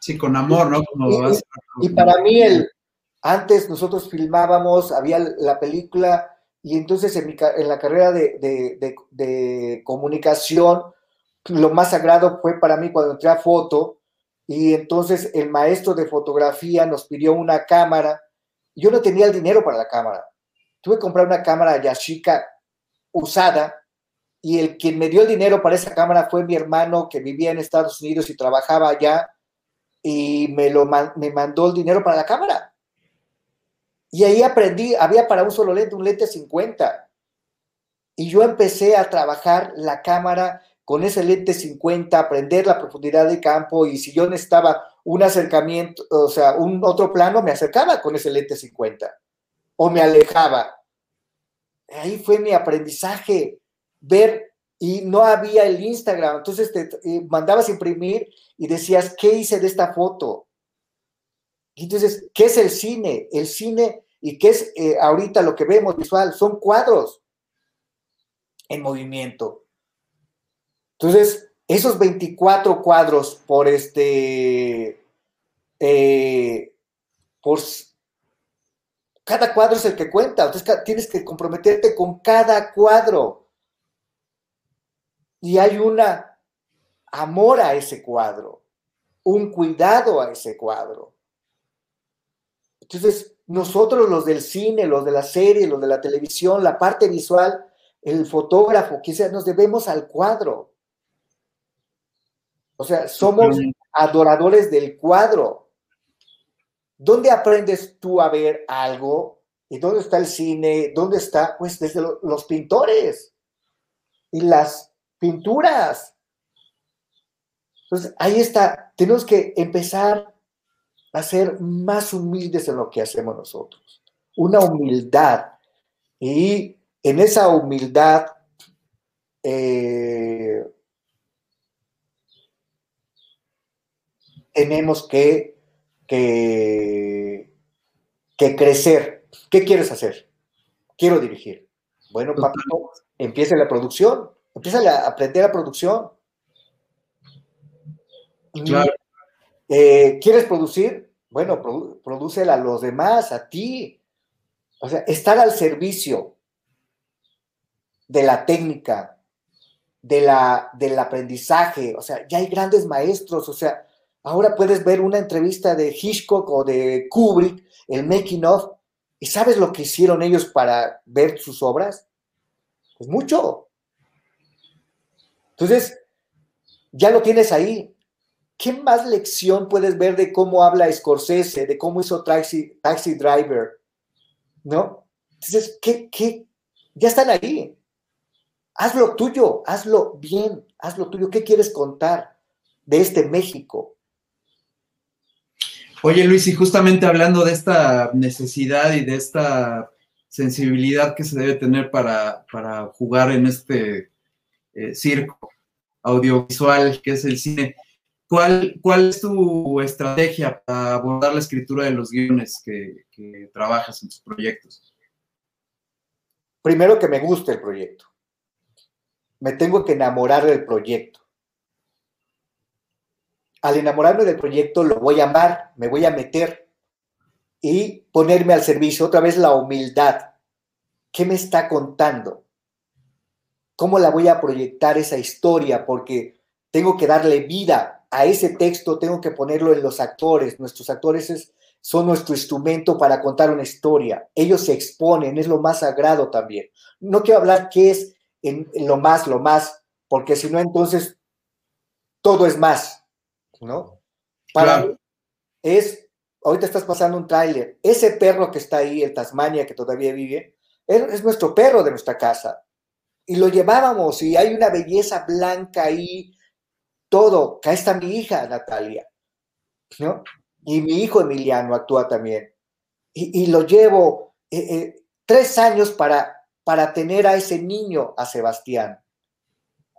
Sí, con amor, ¿no? Como Y- vas- Y para mí, el, antes nosotros filmábamos, había la película, y entonces en, la carrera de, comunicación, lo más sagrado fue para mí cuando entré a foto, y entonces el maestro de fotografía nos pidió una cámara. Yo no tenía el dinero para la cámara. Tuve que comprar una cámara Yashica usada, y el quien me dio el dinero para esa cámara fue mi hermano que vivía en Estados Unidos y trabajaba allá y me, lo, me mandó el dinero para la cámara. Y ahí aprendí, había para un solo lente, un lente 50. Y yo empecé a trabajar la cámara con ese lente 50, aprender la profundidad de campo y si yo necesitaba un acercamiento, o sea, un otro plano, me acercaba con ese lente 50 o me alejaba. Ahí fue mi aprendizaje, ver, y no había el Instagram, entonces te eh, mandabas imprimir y decías, ¿qué hice de esta foto? Entonces, ¿qué es el cine? El cine y qué es eh, ahorita lo que vemos visual, son cuadros en movimiento. Entonces, esos 24 cuadros por este, eh, por cada cuadro es el que cuenta, entonces tienes que comprometerte con cada cuadro. Y hay una amor a ese cuadro, un cuidado a ese cuadro. Entonces, nosotros los del cine, los de la serie, los de la televisión, la parte visual, el fotógrafo, quizás nos debemos al cuadro. O sea, somos adoradores del cuadro. ¿Dónde aprendes tú a ver algo? ¿Y dónde está el cine? ¿Dónde está? Pues desde lo- los pintores y las pinturas. Entonces, ahí está. Tenemos que empezar a ser más humildes en lo que hacemos nosotros. Una humildad. Y en esa humildad, eh, tenemos que, que, que crecer. ¿Qué quieres hacer? Quiero dirigir. Bueno, papito, empieza la producción. Empieza a aprender la producción. Claro. Eh, ¿Quieres producir? Bueno, produ prodúcela a los demás, a ti. O sea, estar al servicio de la técnica, de la, del aprendizaje. O sea, ya hay grandes maestros. O sea, ahora puedes ver una entrevista de Hitchcock o de Kubrick, el making of, y sabes lo que hicieron ellos para ver sus obras. Pues mucho. Entonces, ya lo tienes ahí. ¿Qué más lección puedes ver de cómo habla Scorsese, de cómo hizo Taxi, Driver? ¿No? Entonces, ¿qué, qué? Ya están ahí. haz lo tuyo, hazlo bien, haz lo tuyo. ¿Qué quieres contar de este México? Oye, Luis, y justamente hablando de esta necesidad y de esta sensibilidad que se debe tener para, para jugar en este eh, circo audiovisual que es el cine, ¿cuál, ¿cuál es tu estrategia para abordar la escritura de los guiones que, que trabajas en tus proyectos? Primero que me guste el proyecto. Me tengo que enamorar del proyecto al enamorarme del proyecto lo voy a amar, me voy a meter y ponerme al servicio. Otra vez la humildad. ¿Qué me está contando? ¿Cómo la voy a proyectar esa historia? Porque tengo que darle vida a ese texto, tengo que ponerlo en los actores. Nuestros actores son nuestro instrumento para contar una historia. Ellos se exponen, es lo más sagrado también. No quiero hablar qué es en lo más, lo más, porque si no, entonces todo es más. ¿no? Para es, ahorita estás pasando un tráiler, ese perro que está ahí, el Tasmania, que todavía vive, es, nuestro perro de nuestra casa. Y lo llevábamos y hay una belleza blanca ahí, todo. Acá está mi hija, Natalia, ¿no? Y mi hijo Emiliano actúa también. Y, lo llevo eh, eh, tres años para, para tener a ese niño, a Sebastián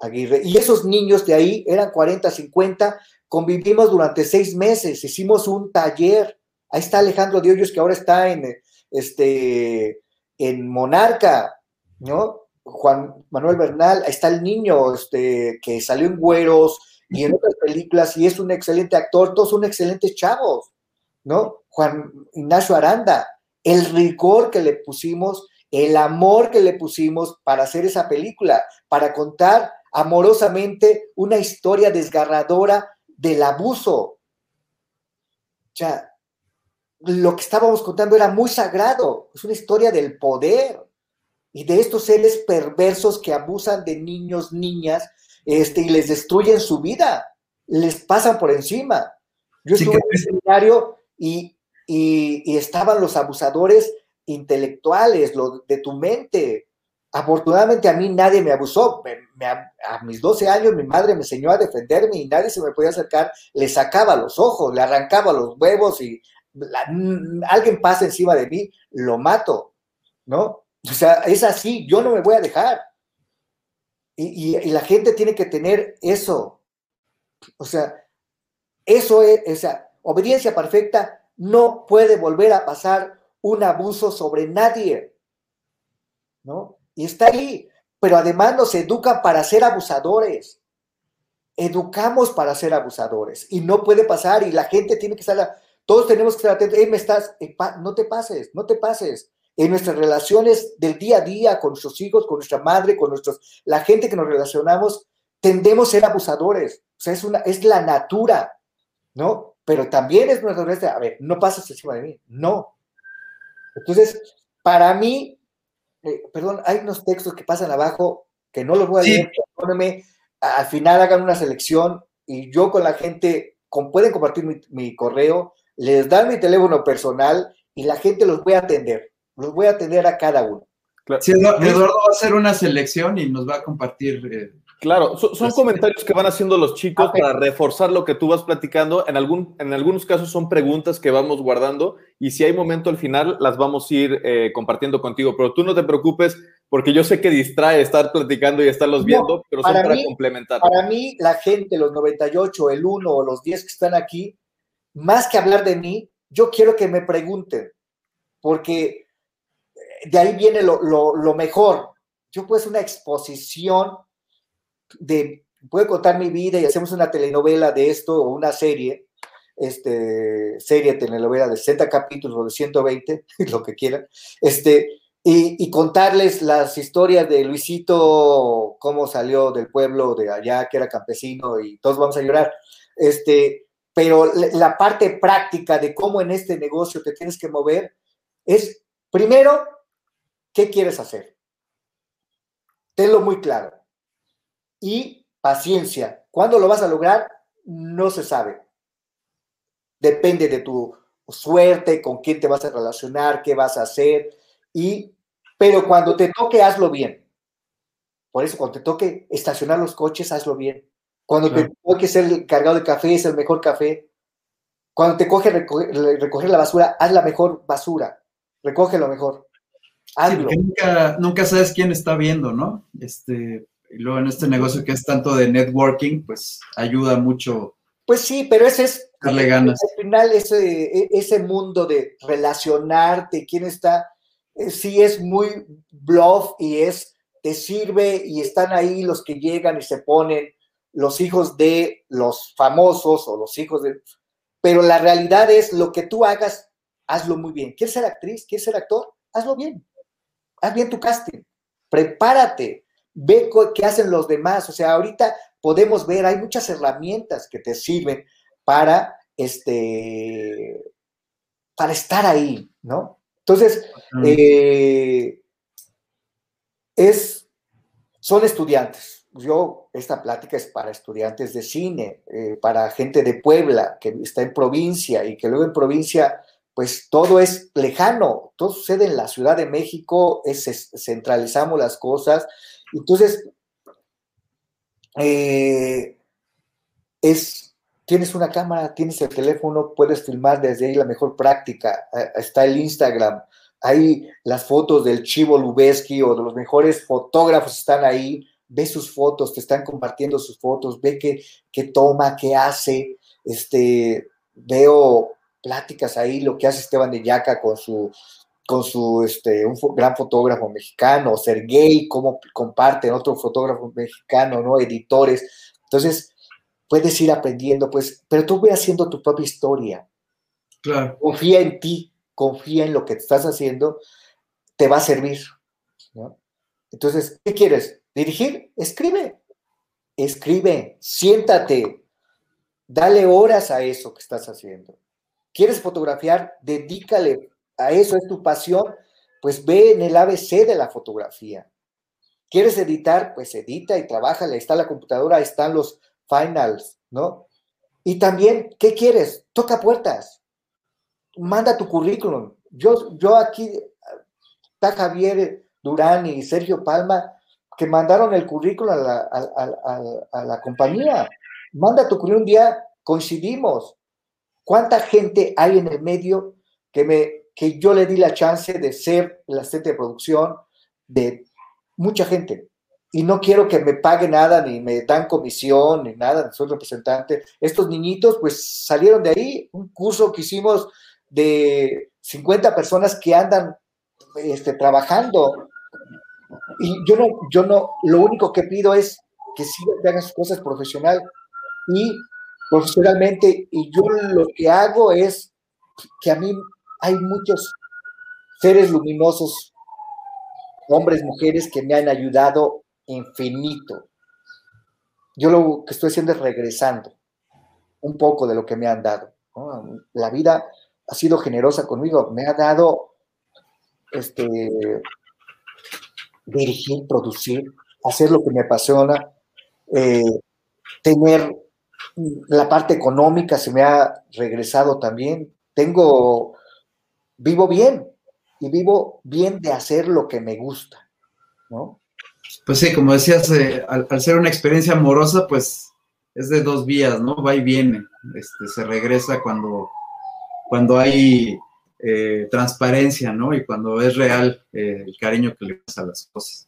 Aguirre. Y esos niños de ahí eran 40, 50, Convivimos durante seis meses, hicimos un taller. Ahí está Alejandro de que ahora está en, este, en Monarca, ¿no? Juan Manuel Bernal, ahí está el niño este, que salió en Güeros y en otras películas y es un excelente actor, todos son excelentes chavos, ¿no? Juan Ignacio Aranda, el rigor que le pusimos, el amor que le pusimos para hacer esa película, para contar amorosamente una historia desgarradora del abuso. O sea, lo que estábamos contando era muy sagrado, es una historia del poder y de estos seres perversos que abusan de niños, niñas, este, y les destruyen su vida, les pasan por encima. Yo estuve en un seminario y, y, estaban los abusadores intelectuales, lo de tu mente, Afortunadamente a mí nadie me abusó. a mis 12 años mi madre me enseñó a defenderme y nadie se me podía acercar. Le sacaba los ojos, le arrancaba los huevos y alguien pasa encima de mí, lo mato, ¿no? O sea, es así, yo no me voy a dejar. Y, la gente tiene que tener eso. O sea, eso es, esa obediencia perfecta no puede volver a pasar un abuso sobre nadie, ¿no? Y está ahí. Pero además nos educan para ser abusadores. Educamos para ser abusadores. Y no puede pasar. Y la gente tiene que estar. Todos tenemos que estar atentos. me estás. no te pases, no te pases. En nuestras relaciones del día a día con nuestros hijos, con nuestra madre, con nuestros. La gente que nos relacionamos, tendemos a ser abusadores. O sea, es, una, es la natura, ¿no? Pero también es nuestra. A ver, no pasas encima de mí. No. Entonces, para mí, eh, perdón, hay unos textos que pasan abajo que no los voy a leer, perdónenme, al final hagan una selección y yo con la gente, con, pueden compartir mi, correo, les dan mi teléfono personal y la gente los voy a atender, los voy a atender a cada uno. Sí, Eduardo, va a hacer una selección y nos va a compartir eh, Claro, son, comentarios que van haciendo los chicos para reforzar lo que tú vas platicando. En, algún, en algunos casos son preguntas que vamos guardando y si hay momento al final las vamos a ir eh, compartiendo contigo. Pero tú no te preocupes porque yo sé que distrae estar platicando y estarlos viendo, pero son para, complementar. Para mí, la gente, los 98, el 1 o los 10 que están aquí, más que hablar de mí, yo quiero que me pregunten, porque de ahí viene lo, lo mejor. Yo pues una exposición de, puedo contar mi vida y hacemos una telenovela de esto o una serie, este, serie, telenovela de 60 capítulos o de 120, lo que quieran, este, y, contarles las historias de Luisito, cómo salió del pueblo de allá, que era campesino, y todos vamos a llorar. Este, pero la parte práctica de cómo en este negocio te tienes que mover es, primero, ¿qué quieres hacer? Tenlo muy claro y paciencia. ¿Cuándo lo vas a lograr? No se sabe. Depende de tu suerte, con quién te vas a relacionar, qué vas a hacer. Y, pero cuando te toque, hazlo bien. Por eso, cuando te toque estacionar los coches, hazlo bien. Cuando te toque ser el cargado de café, es el mejor café. Cuando te coge recoger, recoger la basura, haz la mejor basura. Recoge lo mejor. Sí, nunca, nunca sabes quién está viendo, ¿no? Este, y luego en este negocio que es tanto de networking, pues ayuda mucho. Pues sí, pero ese es. Darle ganas. Al final, ese, ese mundo de relacionarte, quién está, eh, sí es muy bluff y es, te sirve y están ahí los que llegan y se ponen, los hijos de los famosos o los hijos de. Pero la realidad es lo que tú hagas, hazlo muy bien. ¿Quieres ser actriz? ¿Quieres ser actor? Hazlo bien. Haz bien tu casting. Prepárate ve qué hacen los demás. O sea, ahorita podemos ver, hay muchas herramientas que te sirven para, este, para estar ahí, ¿no? Entonces, eh, es, son estudiantes. Yo, esta plática es para estudiantes de cine, eh, para gente de Puebla que está en provincia y que luego en provincia pues todo es lejano, todo sucede en la Ciudad de México, es, centralizamos las cosas, entonces, eh, es, tienes una cámara, tienes el teléfono, puedes filmar desde ahí la mejor práctica. Está el Instagram, ahí las fotos del Chivo Lubeski o de los mejores fotógrafos están ahí. Ve sus fotos, te están compartiendo sus fotos, ve qué, qué toma, qué hace. Este, veo pláticas ahí, lo que hace Esteban de Yaca con su con su, este, un gran fotógrafo mexicano, Sergey, cómo comparten otro fotógrafo mexicano, ¿no? Editores. Entonces, puedes ir aprendiendo, pues, pero tú ve haciendo tu propia historia. Claro. Confía en ti, confía en lo que estás haciendo, te va a servir, ¿no? Entonces, ¿qué quieres? ¿Dirigir? Escribe. Escribe, siéntate, dale horas a eso que estás haciendo. ¿Quieres fotografiar? Dedícale a eso es tu pasión, pues ve en el ABC de la fotografía. ¿Quieres editar? Pues edita y trabaja, ahí está la computadora, ahí están los finals, ¿no? Y también, ¿qué quieres? Toca puertas. Manda tu currículum. Yo, yo aquí, está Javier Durán y Sergio Palma, que mandaron el currículum a la, a la compañía. Manda tu currículum un día, coincidimos. ¿Cuánta gente hay en el medio que me que yo le di la chance de ser el asistente de producción de mucha gente. Y no quiero que me pague nada, ni me dan comisión, ni nada, soy representante. Estos niñitos, pues salieron de ahí, un curso que hicimos de 50 personas que andan este, trabajando. Y yo no, yo no, lo único que pido es que sigan, hagan sus cosas profesional y profesionalmente. Y yo lo que hago es que a mí hay muchos seres luminosos, hombres, mujeres, que me han ayudado infinito. Yo lo que estoy haciendo es regresando un poco de lo que me han dado. La vida ha sido generosa conmigo, me ha dado este, dirigir, producir, hacer lo que me apasiona, eh, tener la parte económica se me ha regresado también. Tengo vivo bien y vivo bien de hacer lo que me gusta, ¿no? Pues sí, como decías, eh, al, ser una experiencia amorosa, pues es de dos vías, ¿no? Va y viene. Este, se regresa cuando, cuando hay eh, transparencia, ¿no? Y cuando es real eh, el cariño que le das a las cosas.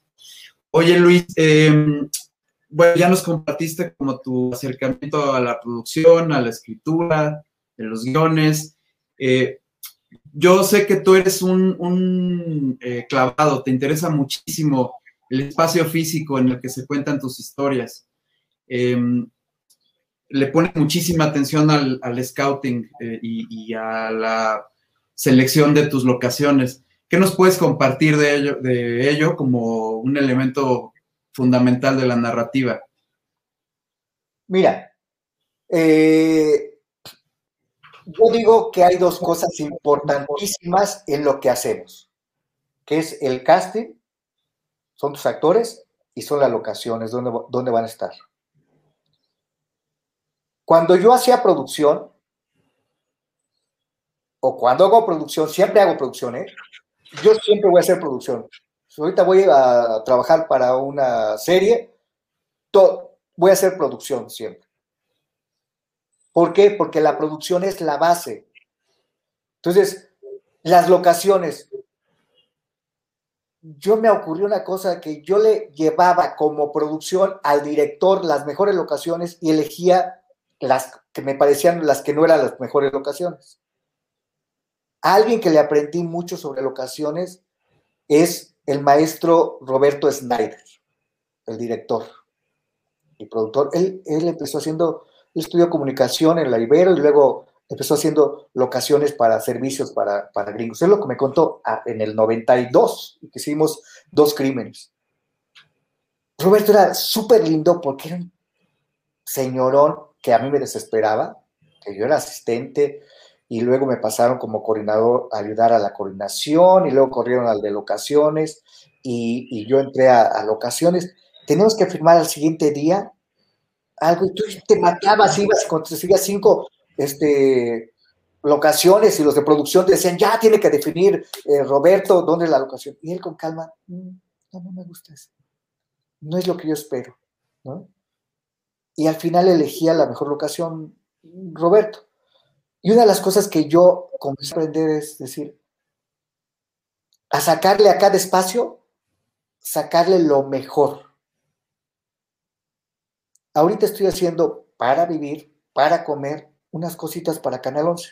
Oye, Luis, em, bueno, ya nos compartiste como tu acercamiento a la producción, a la escritura, de los guiones yo sé que tú eres un, eh, clavado, te interesa muchísimo el espacio físico en el que se cuentan tus historias. Em, le pones muchísima atención al, scouting eh, y, a la selección de tus locaciones. ¿Qué nos puedes compartir de ello, de ello como un elemento fundamental de la narrativa? Mira, eh, yo digo que hay dos cosas importantísimas en lo que hacemos, que es el casting, son tus actores y son las locaciones, donde, van a estar. Cuando yo hacía producción, o cuando hago producción, siempre hago producción, ¿eh? Yo siempre voy a hacer producción. Ahorita voy a trabajar para una serie, voy a hacer producción siempre. ¿Por qué? Porque la producción es la base. Entonces, las locaciones. Yo me ocurrió una cosa que yo le llevaba como producción al director las mejores locaciones y elegía las que me parecían las que no eran las mejores locaciones. Alguien que le aprendí mucho sobre locaciones es el maestro Roberto Snyder, el director y productor. Él, él empezó haciendo, él estudió comunicación en la Ibero y luego empezó haciendo locaciones para servicios para, para gringos. Es lo que me contó ah, en el 92, que hicimos dos crímenes. Roberto era súper lindo porque era un señorón que a mí me desesperaba, que yo era asistente, y luego me pasaron como coordinador a ayudar a la coordinación y luego corrieron al de locaciones y, yo entré a, locaciones. Tenemos que firmar al siguiente día algo y tú te matabas, ibas, conseguías cinco este, locaciones y los de producción decían, ya tiene que definir eh, Roberto dónde es la locación. Y él con calma, mm, no, no me gusta eso. No es lo que yo espero. Y al final elegía la mejor locación Roberto. Y una de las cosas que yo comencé a aprender es decir, a sacarle a cada espacio, sacarle lo mejor. Ahorita estoy haciendo para vivir, para comer, unas cositas para Canal 11,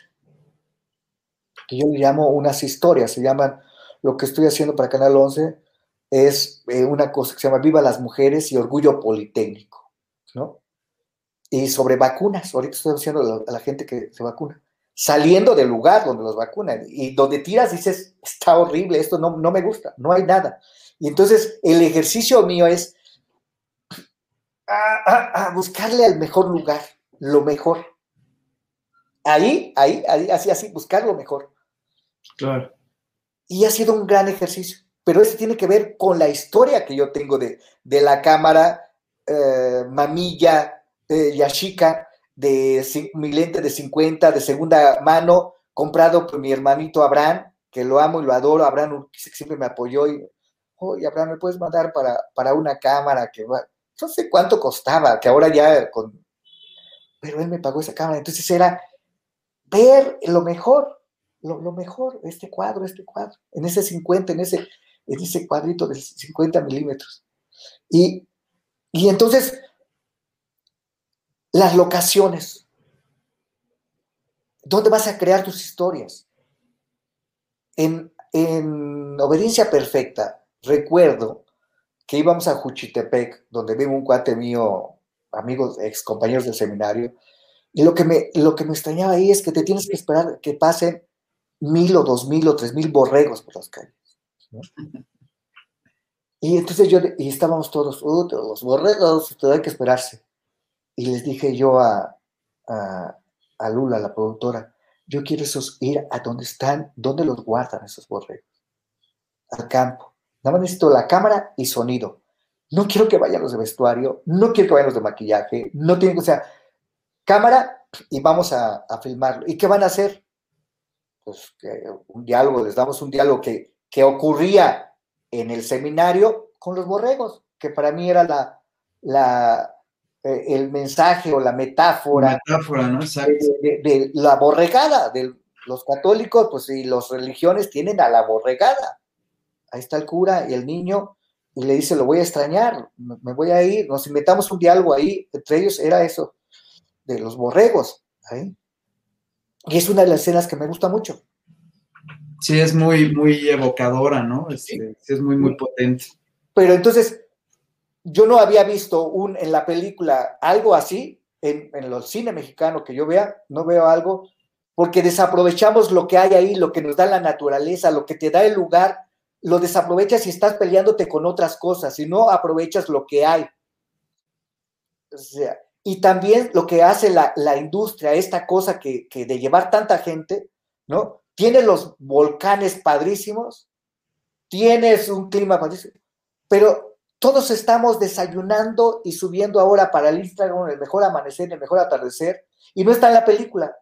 que yo le llamo unas historias, se llaman, lo que estoy haciendo para Canal 11 es eh, una cosa que se llama Viva las Mujeres y Orgullo Politécnico, ¿no? Y sobre vacunas, ahorita estoy haciendo a la gente que se vacuna saliendo del lugar donde los vacunan y donde tiras dices, está horrible, esto no, no me gusta, no hay nada. Y entonces el ejercicio mío es a, buscarle al mejor lugar, lo mejor. Ahí, ahí, ahí, así, así, buscar lo mejor. Claro. Y ha sido un gran ejercicio, pero ese tiene que ver con la historia que yo tengo de, de la cámara eh, Mamilla, eh, Yashika, de mi lente de 50 de segunda mano, comprado por mi hermanito Abraham, que lo amo y lo adoro. Abraham siempre me apoyó y, oye, Abraham, ¿me puedes mandar para, para una cámara que va? No sé cuánto costaba, que ahora ya con... Pero él me pagó esa cámara. Entonces era ver lo mejor, lo, lo mejor, este cuadro, este cuadro, en ese 50, en ese, en ese cuadrito de 50 milímetros. Y, y entonces las locaciones. ¿Dónde vas a crear tus historias? En, Obediencia Perfecta, recuerdo que íbamos a Juchitepec, donde vive un cuate mío, amigos, ex compañeros del seminario, y lo que, me, lo que me extrañaba ahí es que te tienes que esperar que pasen mil o dos mil o tres mil borregos por las calles. Y entonces yo, y estábamos todos, los borregos, todo hay que esperarse. Y les dije yo a, a, Lula, la productora, yo quiero esos, ir a donde están, donde los guardan esos borregos, al campo. Nada más necesito la cámara y sonido. No quiero que vayan los de vestuario, no quiero que vayan los de maquillaje, no tienen, o sea, cámara y vamos a, a filmarlo. ¿Y qué van a hacer? Pues un diálogo, les damos un diálogo que, que ocurría en el seminario con los borregos, que para mí era la, la, el mensaje o la metáfora, De, la borregada, de los católicos, pues y las religiones tienen a la borregada. Ahí está el cura y el niño, y le dice, lo voy a extrañar, me voy a ir, nos inventamos un diálogo ahí, entre ellos era eso, de los borregos. Y es una de las escenas que me gusta mucho. Sí, es muy, muy evocadora, ¿no? sí es muy, muy potente. Pero entonces, yo no había visto un, en la película algo así, en, en el cine mexicano que yo vea, no veo algo, porque desaprovechamos lo que hay ahí, lo que nos da la naturaleza, lo que te da el lugar, lo desaprovechas y estás peleándote con otras cosas, y no aprovechas lo que hay. O sea, y también lo que hace la, la industria, esta cosa que, que, de llevar tanta gente, ¿no? Tienes los volcanes padrísimos, tienes un clima padrísimo, pero todos estamos desayunando y subiendo ahora para el Instagram el mejor amanecer, el mejor atardecer, y no está en la película.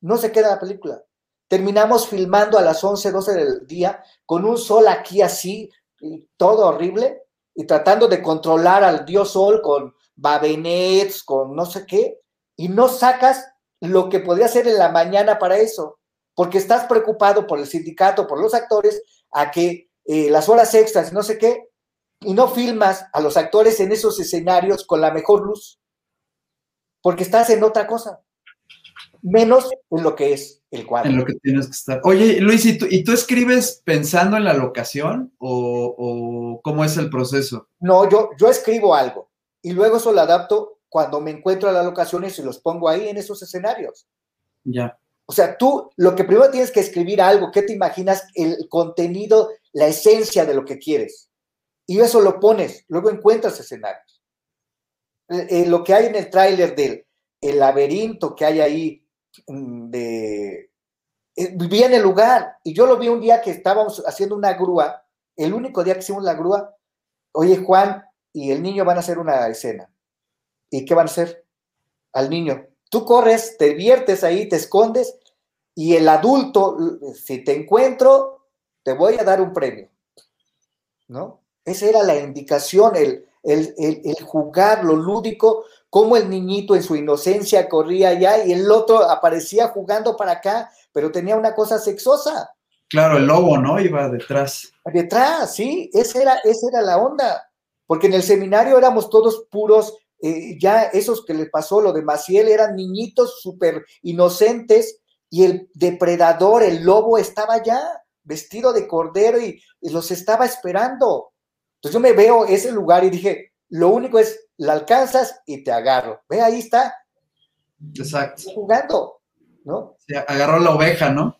No se queda en la película. Terminamos filmando a las 11, 12 del día con un sol aquí así, y todo horrible, y tratando de controlar al dios Sol con babenets, con no sé qué, y no sacas lo que podría ser en la mañana para eso, porque estás preocupado por el sindicato, por los actores, a que eh, las horas extras, no sé qué, y no filmas a los actores en esos escenarios con la mejor luz, porque estás en otra cosa, menos en lo que es el cuadro. En lo que tienes que estar. Oye, Luis, ¿y tú, ¿y tú escribes pensando en la locación o, o, cómo es el proceso? No, yo, yo escribo algo y luego eso lo adapto cuando me encuentro a las locaciones y los pongo ahí en esos escenarios. Ya. O sea, tú lo que primero tienes que escribir algo, ¿qué te imaginas? El contenido, la esencia de lo que quieres. Y eso lo pones, luego encuentras escenarios. Eh, eh, lo que hay en el tráiler del el laberinto que hay ahí, mm, de, eh, en el lugar. Y yo lo vi un día que estábamos haciendo una grúa, el único día que hicimos la grúa, oye Juan y el niño van a hacer una escena. ¿Y qué van a hacer? Al niño. Tú corres, te diviertes ahí, te escondes y el adulto, si te encuentro, te voy a dar un premio. ¿No? Esa era la indicación, el, el, el, el jugar, lo lúdico, como el niñito en su inocencia corría allá y el otro aparecía jugando para acá, pero tenía una cosa sexosa. Claro, el lobo, ¿no? Iba detrás. Detrás, sí, esa era, esa era la onda. Porque en el seminario éramos todos puros, eh, ya esos que les pasó lo de Maciel eran niñitos súper inocentes y el depredador, el lobo, estaba allá, vestido de cordero y, y los estaba esperando. Entonces yo me veo ese lugar y dije, lo único es, la alcanzas y te agarro. Ve, ahí está. Exacto. Jugando, ¿no? Se agarró la oveja, ¿no?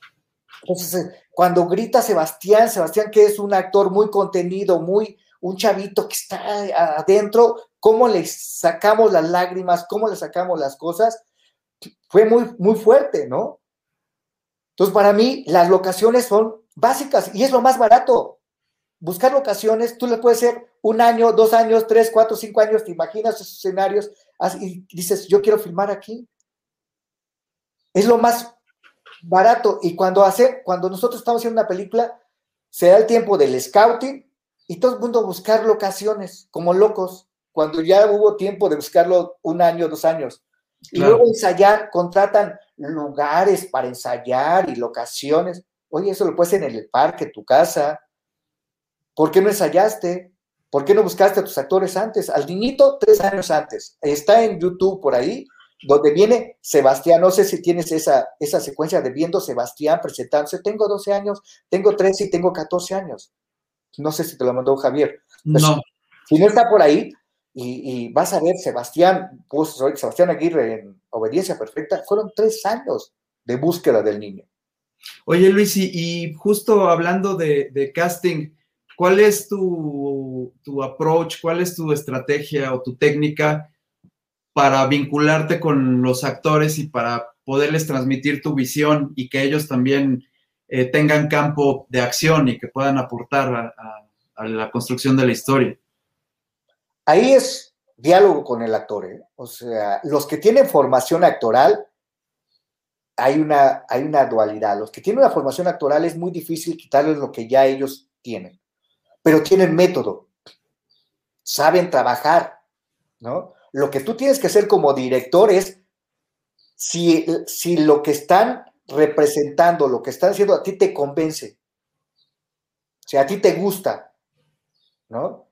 Entonces, cuando grita Sebastián, Sebastián que es un actor muy contenido, muy, un chavito que está adentro, cómo le sacamos las lágrimas, cómo le sacamos las cosas, fue muy, muy fuerte, ¿no? Entonces, para mí, las locaciones son básicas y es lo más barato buscar locaciones, tú le puedes hacer un año, dos años, tres, cuatro, cinco años, te imaginas esos escenarios y dices, yo quiero filmar aquí. Es lo más barato. Y cuando, hace, cuando nosotros estamos haciendo una película, se da el tiempo del scouting y todo el mundo buscar locaciones, como locos, cuando ya hubo tiempo de buscarlo un año, dos años. Y claro. luego ensayar, contratan lugares para ensayar y locaciones. Oye, eso lo puedes en el parque, tu casa, ¿Por qué no ensayaste? ¿Por qué no buscaste a tus actores antes? Al niñito, tres años antes. Está en YouTube por ahí, donde viene Sebastián. No sé si tienes esa, esa secuencia de viendo Sebastián presentándose. Tengo 12 años, tengo 13 y tengo 14 años. No sé si te lo mandó Javier. Pues, no. Si no está por ahí, y, y, vas a ver Sebastián, pues, Sebastián Aguirre en Obediencia Perfecta, fueron tres años de búsqueda del niño. Oye, Luis, y, y justo hablando de, de casting, ¿Cuál es tu, tu, approach, cuál es tu estrategia o tu técnica para vincularte con los actores y para poderles transmitir tu visión y que ellos también eh, tengan campo de acción y que puedan aportar a, la construcción de la historia? Ahí es diálogo con el actor. ¿eh? O sea, los que tienen formación actoral, hay una, hay una dualidad. Los que tienen una formación actoral es muy difícil quitarles lo que ya ellos tienen pero tienen método, saben trabajar, ¿no? Lo que tú tienes que hacer como director es, si, si lo que están representando, lo que están haciendo a ti te convence, si a ti te gusta, ¿no?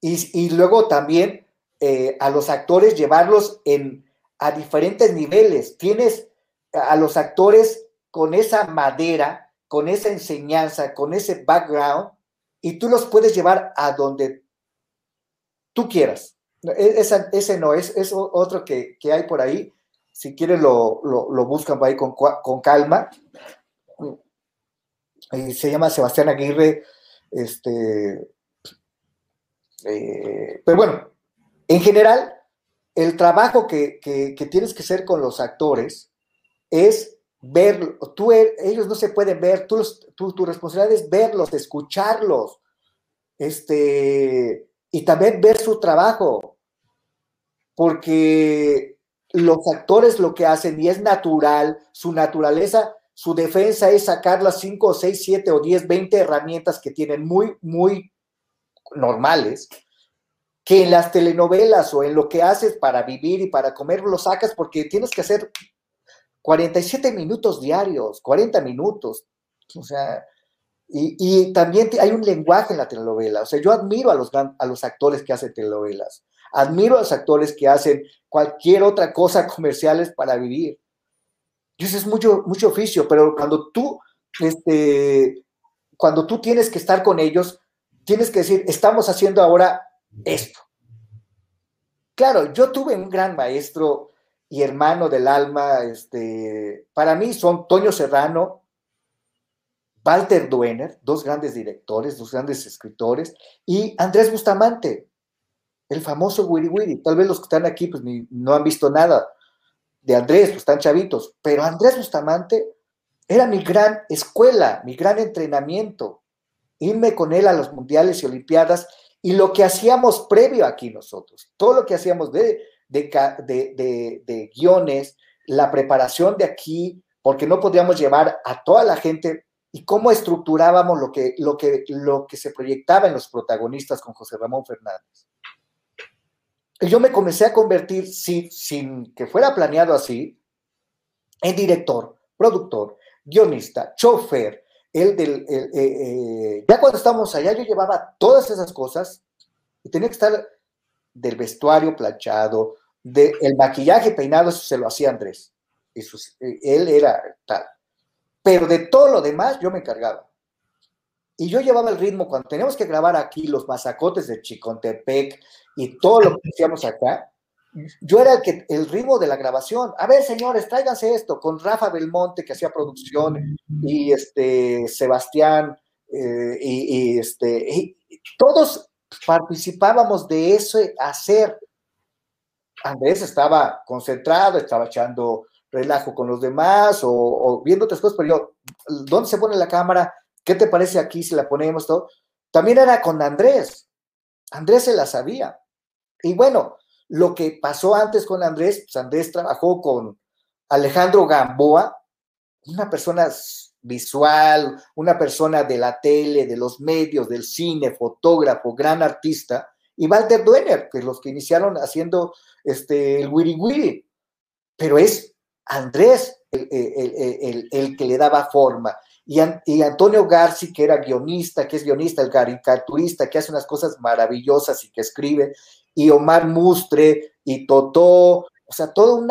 Y, y luego también eh, a los actores llevarlos en, a diferentes niveles. Tienes a los actores con esa madera, con esa enseñanza, con ese background, y tú los puedes llevar a donde tú quieras. E, esa, ese no, es, es otro que, que, hay por ahí. Si quieren lo, lo, buscan por ahí con, con calma. Y se llama Sebastián Aguirre. Este, eh, pero bueno, en general, el trabajo que, que, tienes que hacer con los actores es ver, tú, ellos no se pueden ver, tú, tú, tu responsabilidad es verlos, escucharlos, este, y también ver su trabajo, porque los actores lo que hacen, y es natural, su naturaleza, su defensa es sacar las 5 o 6, 7 o 10, 20 herramientas que tienen muy, muy normales, que en las telenovelas o en lo que haces para vivir y para comer lo sacas porque tienes que hacer 47 minutos diarios, 40 minutos. O sea, y, y, también hay un lenguaje en la telenovela. O sea, yo admiro a los, a los actores que hacen telenovelas. Admiro a los actores que hacen cualquier otra cosa comerciales para vivir. Y eso es mucho, mucho oficio, pero cuando tú, este, cuando tú tienes que estar con ellos, tienes que decir, estamos haciendo ahora esto. Claro, yo tuve un gran maestro y hermano del alma, este, para mí son Toño Serrano, Walter Duener, dos grandes directores, dos grandes escritores, y Andrés Bustamante, el famoso Wiri Wiri. Tal vez los que están aquí pues, no han visto nada de Andrés, pues están chavitos, pero Andrés Bustamante era mi gran escuela, mi gran entrenamiento. Irme con él a los mundiales y olimpiadas y lo que hacíamos previo aquí nosotros, todo lo que hacíamos de, de, de, de guiones, la preparación de aquí, porque no podíamos llevar a toda la gente y cómo estructurábamos lo que, lo que, lo que se proyectaba en los protagonistas con José Ramón Fernández. Yo me comencé a convertir, sin, sin que fuera planeado así, en director, productor, guionista, chofer, el del... Eh, eh, ya cuando estábamos allá yo llevaba todas esas cosas y tenía que estar del vestuario planchado, del maquillaje peinado, eso se lo hacía Andrés. Eso, eh, él era tal pero de todo lo demás yo me encargaba. Y yo llevaba el ritmo cuando teníamos que grabar aquí los masacotes de Chicontepec y todo lo que hacíamos acá. Yo era el, que, el ritmo de la grabación. A ver, señores, tráiganse esto con Rafa Belmonte, que hacía producción, y este Sebastián, eh, y, este, y todos participábamos de ese hacer. Andrés estaba concentrado, estaba echando relajo con los demás o, viendo otras cosas, pero yo, ¿dónde se pone la cámara? ¿Qué te parece aquí si la ponemos todo? También era con Andrés. Andrés se la sabía. Y bueno, lo que pasó antes con Andrés, pues Andrés trabajó con Alejandro Gamboa, una persona visual, una persona de la tele, de los medios, del cine, fotógrafo, gran artista, y Walter Duener, que es los que iniciaron haciendo este, el Wiri Wiri. Pero es Andrés el, el, que le daba forma. Y, y, Antonio Garci, que era guionista, que es guionista, el caricaturista, que hace unas cosas maravillosas y que escribe, y Omar Mustre, y Totó, o sea, todo un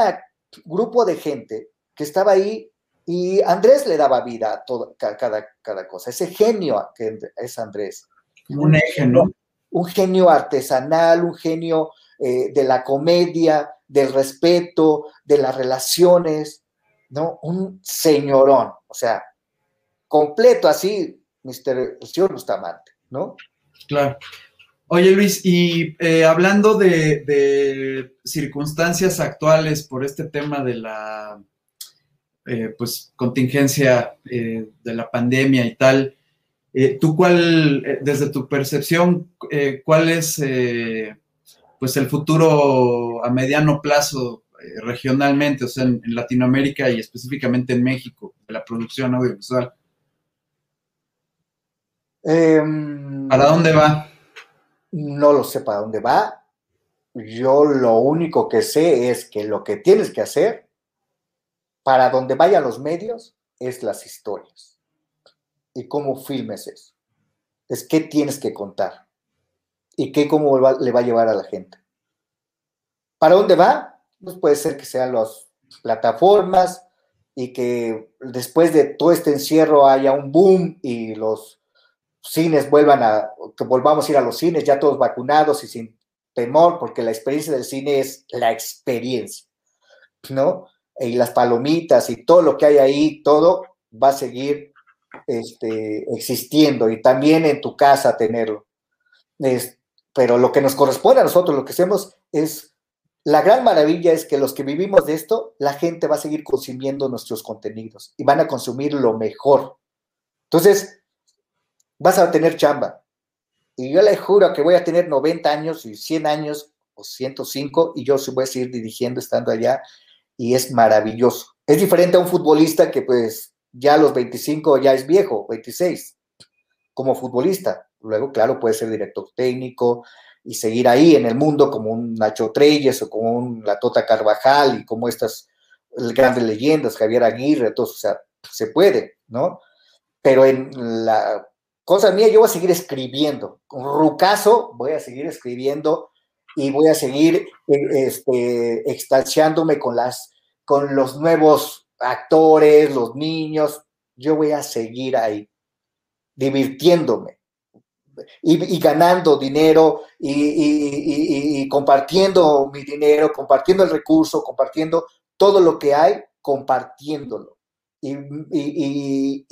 grupo de gente que estaba ahí y Andrés le daba vida a todo, cada, cada cosa. Ese genio que es Andrés. Un eje, ¿no? Un genio artesanal, un genio eh, de la comedia, del respeto, de las relaciones, ¿no? Un señorón, o sea, completo así, Mr. El señor Bustamante, ¿no? Claro. Oye Luis, y eh, hablando de, circunstancias actuales por este tema de la eh, pues contingencia de la pandemia y tal, ¿tú cuál, desde tu percepción, cuál es pues el futuro a mediano plazo eh, regionalmente, o sea, en, Latinoamérica y específicamente en México, de la producción audiovisual? Em, ¿Para dónde va? No lo sé para dónde va. Yo lo único que sé es que lo que tienes que hacer para donde vayan los medios es las historias. ¿Y cómo filmes eso? Es qué tienes que contar y qué cómo le va a llevar a la gente. ¿Para dónde va? Pues puede ser que sean las plataformas y que después de todo este encierro haya un boom y los cines vuelvan a, que volvamos a ir a los cines ya todos vacunados y sin temor, porque la experiencia del cine es la experiencia, ¿no? Y las palomitas y todo lo que hay ahí, todo va a seguir este, existiendo y también en tu casa tenerlo. Este, pero lo que nos corresponde a nosotros, lo que hacemos es, la gran maravilla es que los que vivimos de esto, la gente va a seguir consumiendo nuestros contenidos y van a consumir lo mejor. Entonces, vas a tener chamba. Y yo le juro que voy a tener 90 años y 100 años o 105 y yo voy a seguir dirigiendo estando allá y es maravilloso. Es diferente a un futbolista que pues ya a los 25 ya es viejo, 26, como futbolista Luego, claro, puede ser director técnico y seguir ahí en el mundo como un Nacho Treyes o como un La Tota Carvajal y como estas grandes leyendas, Javier Aguirre, todo, o sea, se puede, ¿no? Pero en la cosa mía, yo voy a seguir escribiendo. Con Rucaso voy a seguir escribiendo y voy a seguir este, extasiándome con, las, con los nuevos actores, los niños. Yo voy a seguir ahí, divirtiéndome y, ganando dinero y, y, compartiendo mi dinero, compartiendo el recurso, compartiendo todo lo que hay, compartiéndolo. y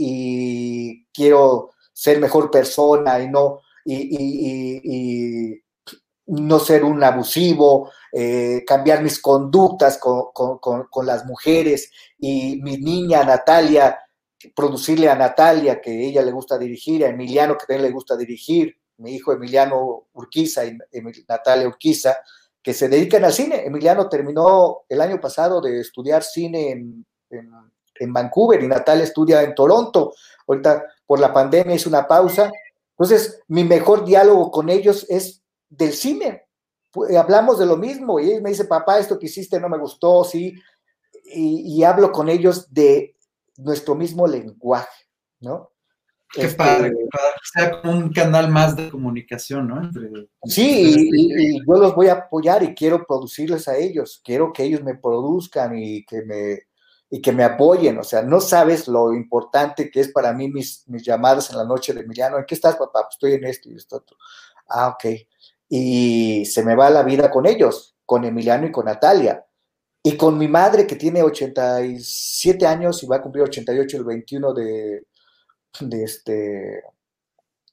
quiero ser mejor persona y no, y, no ser un abusivo, eh, cambiar mis conductas con, las mujeres y mi niña Natalia, producirle a Natalia, que ella le gusta dirigir, a Emiliano, que también le gusta dirigir, mi hijo Emiliano Urquiza y Natalia Urquiza, que se dedican al cine. Emiliano terminó el año pasado de estudiar cine en, en Vancouver y Natalia estudia en Toronto. Ahorita por la pandemia hice una pausa. Entonces, mi mejor diálogo con ellos es del cine. Hablamos de lo mismo y él me dice, papá, esto que hiciste no me gustó, sí. Y, hablo con ellos de nuestro mismo lenguaje, ¿no? Qué este, padre, que sea como un canal más de comunicación, ¿no? sí, y, yo los voy a apoyar y quiero producirles a ellos, quiero que ellos me produzcan y que me, y que me apoyen. O sea, no sabes lo importante que es para mí mis, mis llamadas en la noche de Emiliano. ¿En qué estás, papá? Pues estoy en esto y esto. Ah, ok. Y se me va la vida con ellos, con Emiliano y con Natalia. Y con mi madre, que tiene 87 años y va a cumplir 88 el 21 de, de, este,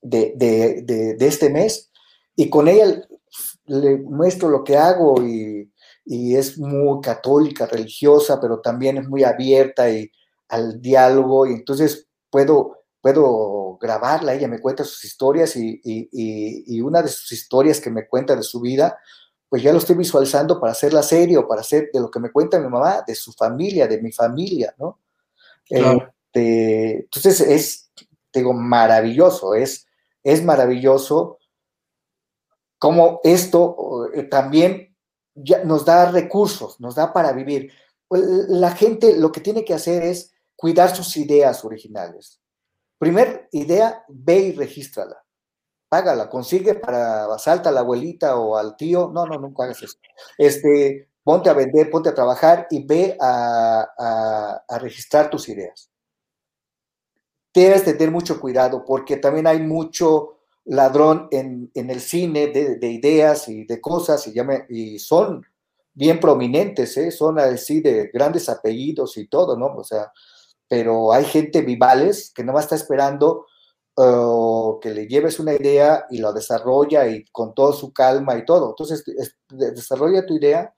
de, de, este mes. Y con ella le muestro lo que hago y y es muy católica, religiosa, pero también es muy abierta y, al diálogo y entonces puedo, puedo grabarla, ella me cuenta sus historias y, y, una de sus historias que me cuenta de su vida, pues ya lo estoy visualizando para hacer la serie o para hacer de lo que me cuenta mi mamá, de su familia, de mi familia, ¿no? Este, entonces es, digo, maravilloso, es, es maravilloso como esto eh, también ya nos da recursos, nos da para vivir. La gente lo que tiene que hacer es cuidar sus ideas originales. Primer idea, ve y regístrala. Págala, consigue para, salta a la abuelita o al tío. No, no, nunca hagas eso. Este, ponte a vender, ponte a trabajar y ve a, registrar tus ideas. Debes tener mucho cuidado porque también hay mucho ladrón en, el cine de, ideas y de cosas y, y son bien prominentes, ¿eh? son así de grandes apellidos y todo, ¿no? O sea, pero hay gente vivales que no va a estar esperando uh, que le lleves una idea y lo desarrolla y con toda su calma y todo. Entonces, desarrolla tu idea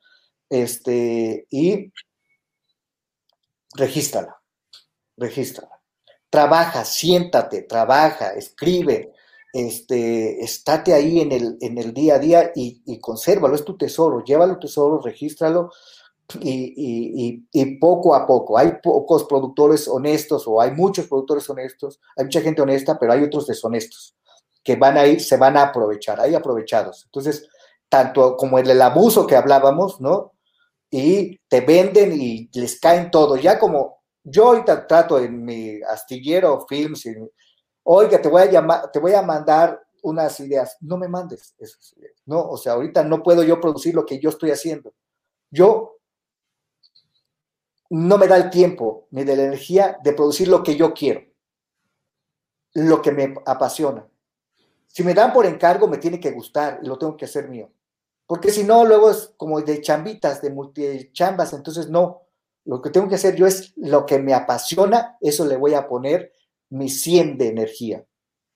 este, y regístrala, regístrala. Trabaja, siéntate, trabaja, escribe, este, estate ahí en el, en el día a día y, y consérvalo, es tu tesoro, llévalo tesoro, regístralo y, y, poco a poco. Hay pocos productores honestos o hay muchos productores honestos, hay mucha gente honesta, pero hay otros deshonestos que van a ir, se van a aprovechar, hay aprovechados. Entonces, tanto como el, el abuso que hablábamos, ¿no? Y te venden y les caen todo, ya como yo ahorita trato en mi astillero films y oiga, te voy a llamar, te voy a mandar unas ideas. No me mandes esas ideas. No, o sea, ahorita no puedo yo producir lo que yo estoy haciendo. Yo no me da el tiempo ni de la energía de producir lo que yo quiero, lo que me apasiona. Si me dan por encargo, me tiene que gustar y lo tengo que hacer mío. Porque si no, luego es como de chambitas, de multichambas, entonces no. Lo que tengo que hacer yo es lo que me apasiona, eso le voy a poner mi 100 de energía.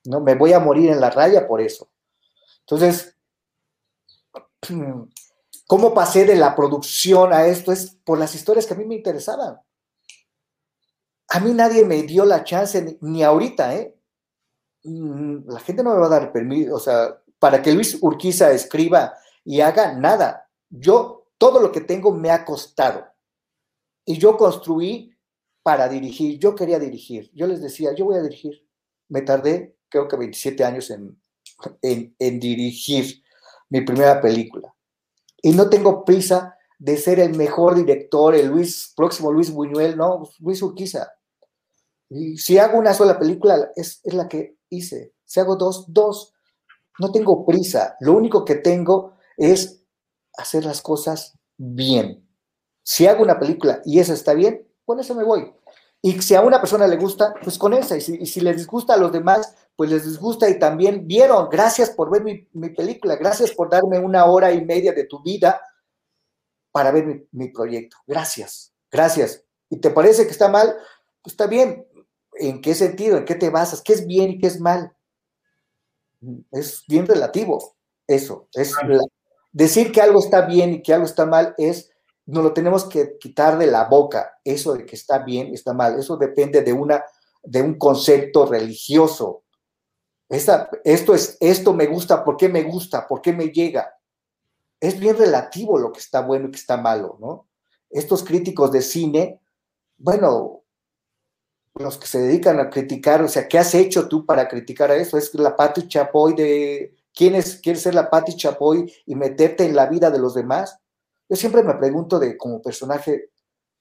¿no? Me voy a morir en la raya por eso. Entonces, ¿cómo pasé de la producción a esto? Es por las historias que a mí me interesaban. A mí nadie me dio la chance, ni, ahorita, ¿eh? Mm, la gente no me va a dar permiso, o sea, para que Luis Urquiza escriba y haga nada. Yo, todo lo que tengo me ha costado. Y yo construí para dirigir. Yo quería dirigir. Yo les decía, yo voy a dirigir. Me tardé, creo que 27 años en, en, en dirigir mi primera película. Y no tengo prisa de ser el mejor director, el Luis, próximo Luis Buñuel, no, Luis Urquiza. Y si hago una sola película, es, es la que hice. Si hago dos, dos. No tengo prisa. Lo único que tengo es hacer las cosas bien. Si hago una película y esa está bien, con eso me voy. Y si a una persona le gusta, pues con esa. Y si, y si les disgusta a los demás, pues les disgusta y también vieron. Gracias por ver mi, mi película. Gracias por darme una hora y media de tu vida para ver mi, mi, proyecto. Gracias, gracias. ¿Y te parece que está mal? Pues está bien. ¿En qué sentido? ¿En qué te basas? ¿Qué es bien y qué es mal? Es bien relativo eso. Es la, decir que algo está bien y que algo está mal es, no lo tenemos que quitar de la boca. Eso de que está bien, está mal. Eso depende de, una, de un concepto religioso. Esta, esto, es, esto me gusta, ¿por qué me gusta? ¿Por qué me llega? es bien relativo lo que está bueno y que está malo, ¿no? Estos críticos de cine, bueno, los que se dedican a criticar, o sea, ¿qué has hecho tú para criticar a eso? Es la Patti Chapoy de, ¿quién es, quieres ser la Patti Chapoy y meterte en la vida de los demás? Yo siempre me pregunto de, como personaje,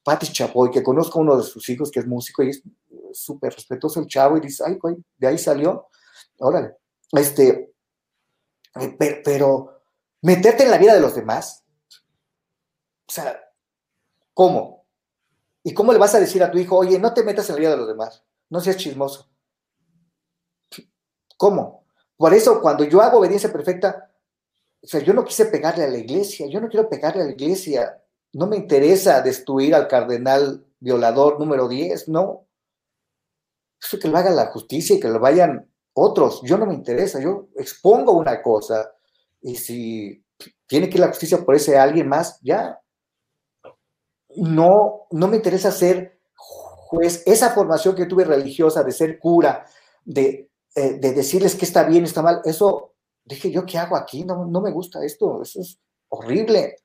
Patti Chapoy, que conozco a uno de sus hijos que es músico y es súper respetuoso el chavo y dice, ay, güey, de ahí salió, órale, este, pero, pero meterte en la vida de los demás. O sea, ¿cómo? ¿Y cómo le vas a decir a tu hijo, oye, no te metas en la vida de los demás, no seas chismoso? ¿Cómo? Por eso, cuando yo hago obediencia perfecta, o sea, yo no quise pegarle a la iglesia, yo no quiero pegarle a la iglesia, no me interesa destruir al cardenal violador número 10, no. Eso que lo haga la justicia y que lo vayan otros, yo no me interesa, yo expongo una cosa, y si tiene que ir la justicia por ese alguien más, ya. No, no me interesa ser juez. Esa formación que tuve religiosa de ser cura, de, eh, de decirles que está bien, está mal, eso, dije yo, ¿qué hago aquí? No, no me gusta esto, eso es horrible,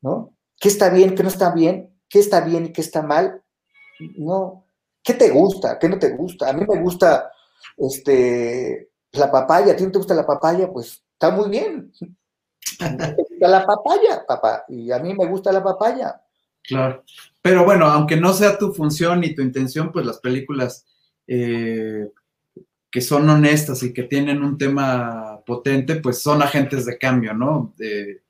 ¿no? ¿Qué está bien, qué no está bien? ¿Qué está bien y qué está mal? No. ¿Qué te gusta? ¿Qué no te gusta? A mí me gusta este, la papaya, ¿a ti no te gusta la papaya? Pues está muy bien. la papaya, papá, y a mí me gusta la papaya. Claro, pero bueno, aunque no sea tu función ni tu intención, pues las películas eh, que son honestas y que tienen un tema potente, pues son agentes de cambio, ¿no? Eh,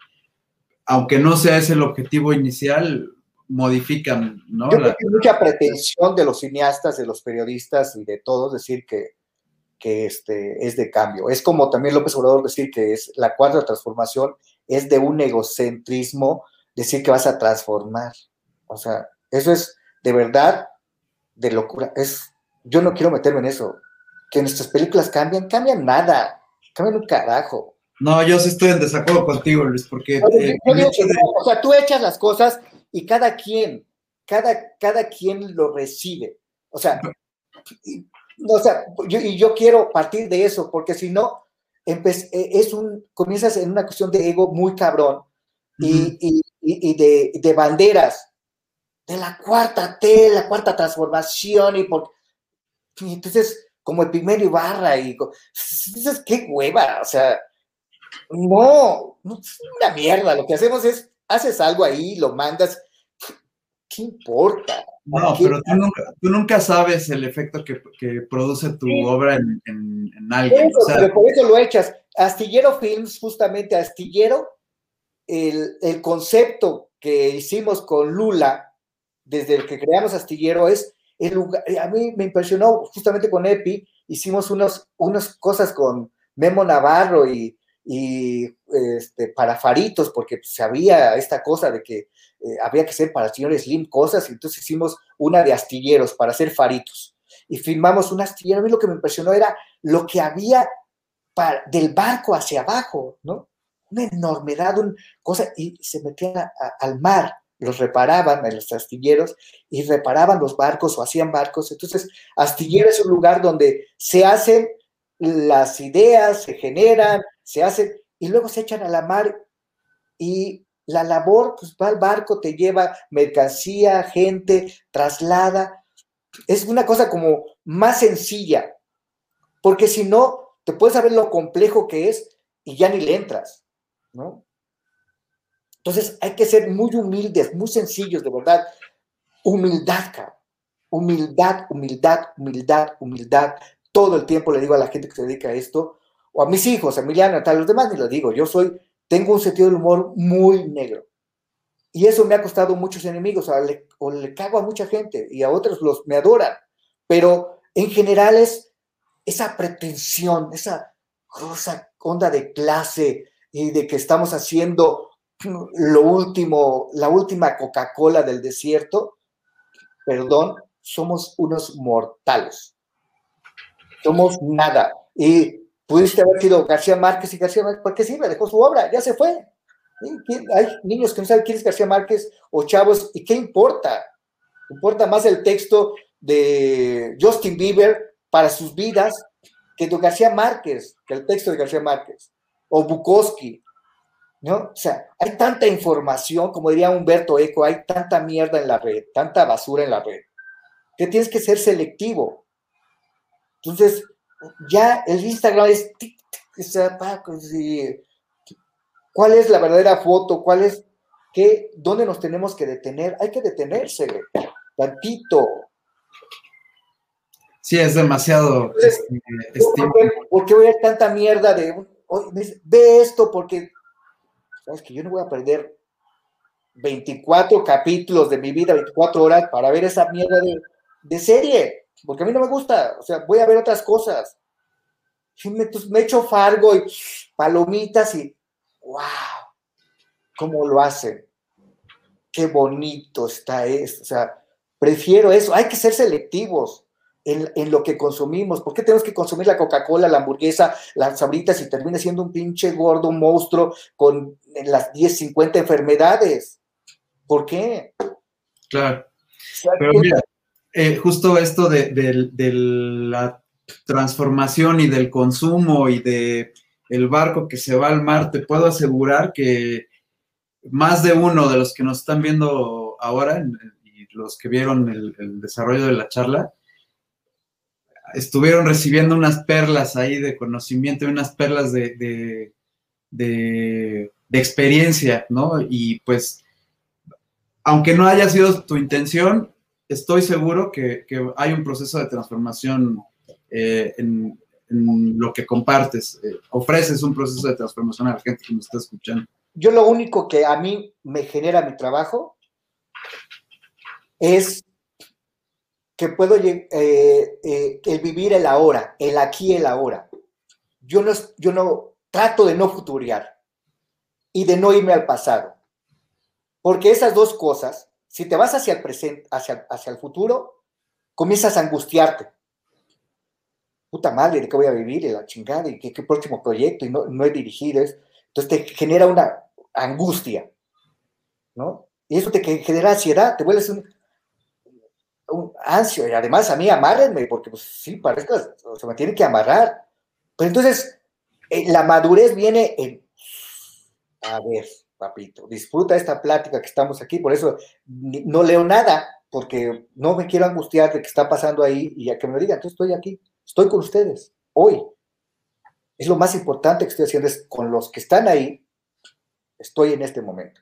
aunque no sea ese el objetivo inicial, modifican, ¿no? Yo creo que hay mucha pretensión de los cineastas, de los periodistas y de todos decir que que este, es de cambio. Es como también López Obrador decir que es la cuarta transformación, es de un egocentrismo decir que vas a transformar. O sea, eso es de verdad de locura. Es, yo no quiero meterme en eso. Que nuestras películas cambian, cambian nada, cambian un carajo. No, yo sí estoy en desacuerdo contigo, Luis, porque... Eh, de... O sea, tú echas las cosas y cada quien, cada, cada quien lo recibe. O sea, o sea, yo, y yo quiero partir de eso, porque si no, e, es un, comienzas en una cuestión de ego muy cabrón y, y, y de, de, banderas, de la cuarta T, la cuarta transformación, y, por, y entonces, como el primer Ibarra, y dices, qué hueva, o sea, no, no, es una mierda, lo que hacemos es, haces algo ahí, lo mandas, ¿qué importa? No, pero tú nunca, tú nunca, sabes el efecto que, que produce tu sí. obra en, en, en alguien. Eso, o sea, por eso lo echas. Astillero Films, justamente Astillero, el, el, concepto que hicimos con Lula, desde el que creamos Astillero, es el lugar, a mí me impresionó justamente con Epi, hicimos unos, unas cosas con Memo Navarro y, y este, para faritos, porque pues, esta cosa de que eh, había que ser para el señor Slim cosas, y entonces hicimos una de astilleros para hacer faritos. Y filmamos un astillero. A mí lo que me impresionó era lo que había para, del barco hacia abajo, ¿no? Una enormedad, una cosa, y se metían a, a, al mar, los reparaban en los astilleros y reparaban los barcos o hacían barcos. Entonces, astillero es un lugar donde se hacen las ideas, se generan, se hacen y luego se echan a la mar y la labor, pues va al barco, te lleva mercancía, gente, traslada. Es una cosa como más sencilla, porque si no, te puedes saber lo complejo que es y ya ni le entras, ¿no? Entonces hay que ser muy humildes, muy sencillos, de verdad. Humildad, cabrón. Humildad, humildad, humildad, humildad. Todo el tiempo le digo a la gente que se dedica a esto, o a mis hijos, a Emiliano, a los demás ni lo digo. Yo soy, tengo un sentido del humor muy negro. Y eso me ha costado muchos enemigos, o le, o cago a mucha gente y a otros los me adoran. Pero en general es esa pretensión, esa, esa onda de clase y de que estamos haciendo lo último, la última Coca-Cola del desierto, perdón, somos unos mortales. Somos nada. Y pudiste haber sido García Márquez y García Márquez, ¿por qué sirve? Dejó su obra, ya se fue. Hay niños que no saben quién es García Márquez o chavos, ¿y qué importa? Importa más el texto de Justin Bieber para sus vidas que de García Márquez, que el texto de García Márquez, o Bukowski, ¿no? O sea, hay tanta información, como diría Humberto Eco, hay tanta mierda en la red, tanta basura en la red, que tienes que ser selectivo. Entonces, ya el Instagram es, ¿cuál es la verdadera foto? ¿Cuál es qué? ¿Dónde nos tenemos que detener? Hay que detenerse, tantito. Sí, es demasiado. Este, ¿Por, qué, voy a ver tanta mierda de, ve esto porque sabes que yo no voy a perder 24 capítulos de mi vida, 24 horas para ver esa mierda de, serie, porque a mí no me gusta, o sea, voy a ver otras cosas. Me, me echo fargo y palomitas y wow, cómo lo hacen. Qué bonito está esto, o sea, prefiero eso, hay que ser selectivos en, lo que consumimos. ¿Por qué tenemos que consumir la Coca-Cola, la hamburguesa, las sabritas y termina siendo un pinche gordo monstruo con las 10, 50 enfermedades? ¿Por qué? Claro. Pero mira, eh, justo esto de, la transformación y del consumo y de el barco que se va al mar, te puedo asegurar que más de uno de los que nos están viendo ahora y los que vieron el desarrollo de la charla, estuvieron recibiendo unas perlas ahí de conocimiento y unas perlas de, de, experiencia, ¿no? Y pues, aunque no haya sido tu intención, estoy seguro que, hay un proceso de transformación eh, en, lo que compartes. Eh, ofreces un proceso de transformación a la gente que nos está escuchando. Yo lo único que a mí me genera mi trabajo es puedo eh, eh, el vivir el ahora, el aquí y el ahora. Yo no, yo no trato de no futuriar y de no irme al pasado. Porque esas dos cosas, si te vas hacia el presente, hacia, hacia el futuro, comienzas a angustiarte. Puta madre, ¿de qué voy a vivir? la chingada, ¿y qué, próximo proyecto? Y no, no he dirigido. Entonces te genera una angustia, ¿no? Y eso te genera ansiedad, te vuelves un, un ansio, y además a mí amárrenme, porque pues sí, parezco, se me tiene que amarrar. Pero entonces, eh, la madurez viene en, a ver, papito, disfruta esta plática que estamos aquí, por eso no leo nada, porque no me quiero angustiar de que está pasando ahí y a que me digan, entonces estoy aquí, estoy con ustedes, hoy. Es lo más importante que estoy haciendo, es con los que están ahí, estoy en este momento.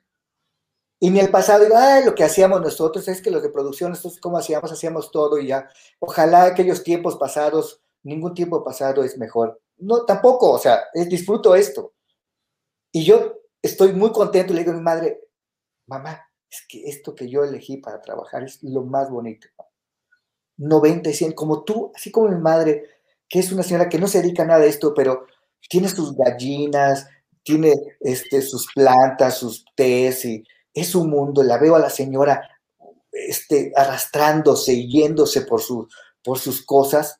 Y en el pasado digo, lo que hacíamos nosotros es que los de producción, nosotros cómo hacíamos, hacíamos todo y ya. Ojalá aquellos tiempos pasados, ningún tiempo pasado es mejor. No, tampoco, o sea, disfruto esto. Y yo estoy muy contento y le digo a mi madre, mamá, es que esto que yo elegí para trabajar es lo más bonito. 90 y 100, como tú, así como mi madre, que es una señora que no se dedica a nada de esto, pero tiene sus gallinas, tiene este, sus plantas, sus tés y es su mundo, la veo a la señora este, arrastrándose y yéndose por, su, por sus cosas.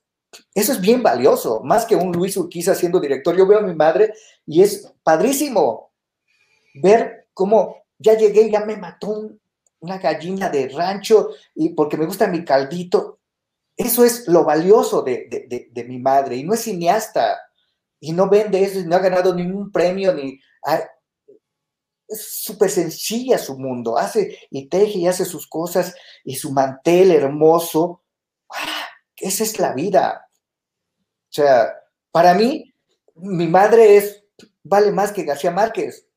Eso es bien valioso, más que un Luis Urquiza siendo director. Yo veo a mi madre y es padrísimo ver cómo ya llegué, ya me mató una gallina de rancho y porque me gusta mi caldito. Eso es lo valioso de, de, mi madre y no es cineasta y no vende eso y no ha ganado ningún premio ni es súper sencilla su mundo, hace y teje y hace sus cosas y su mantel hermoso. ¡Ah! Esa es la vida. O sea, para mí, mi madre es, vale más que García Márquez.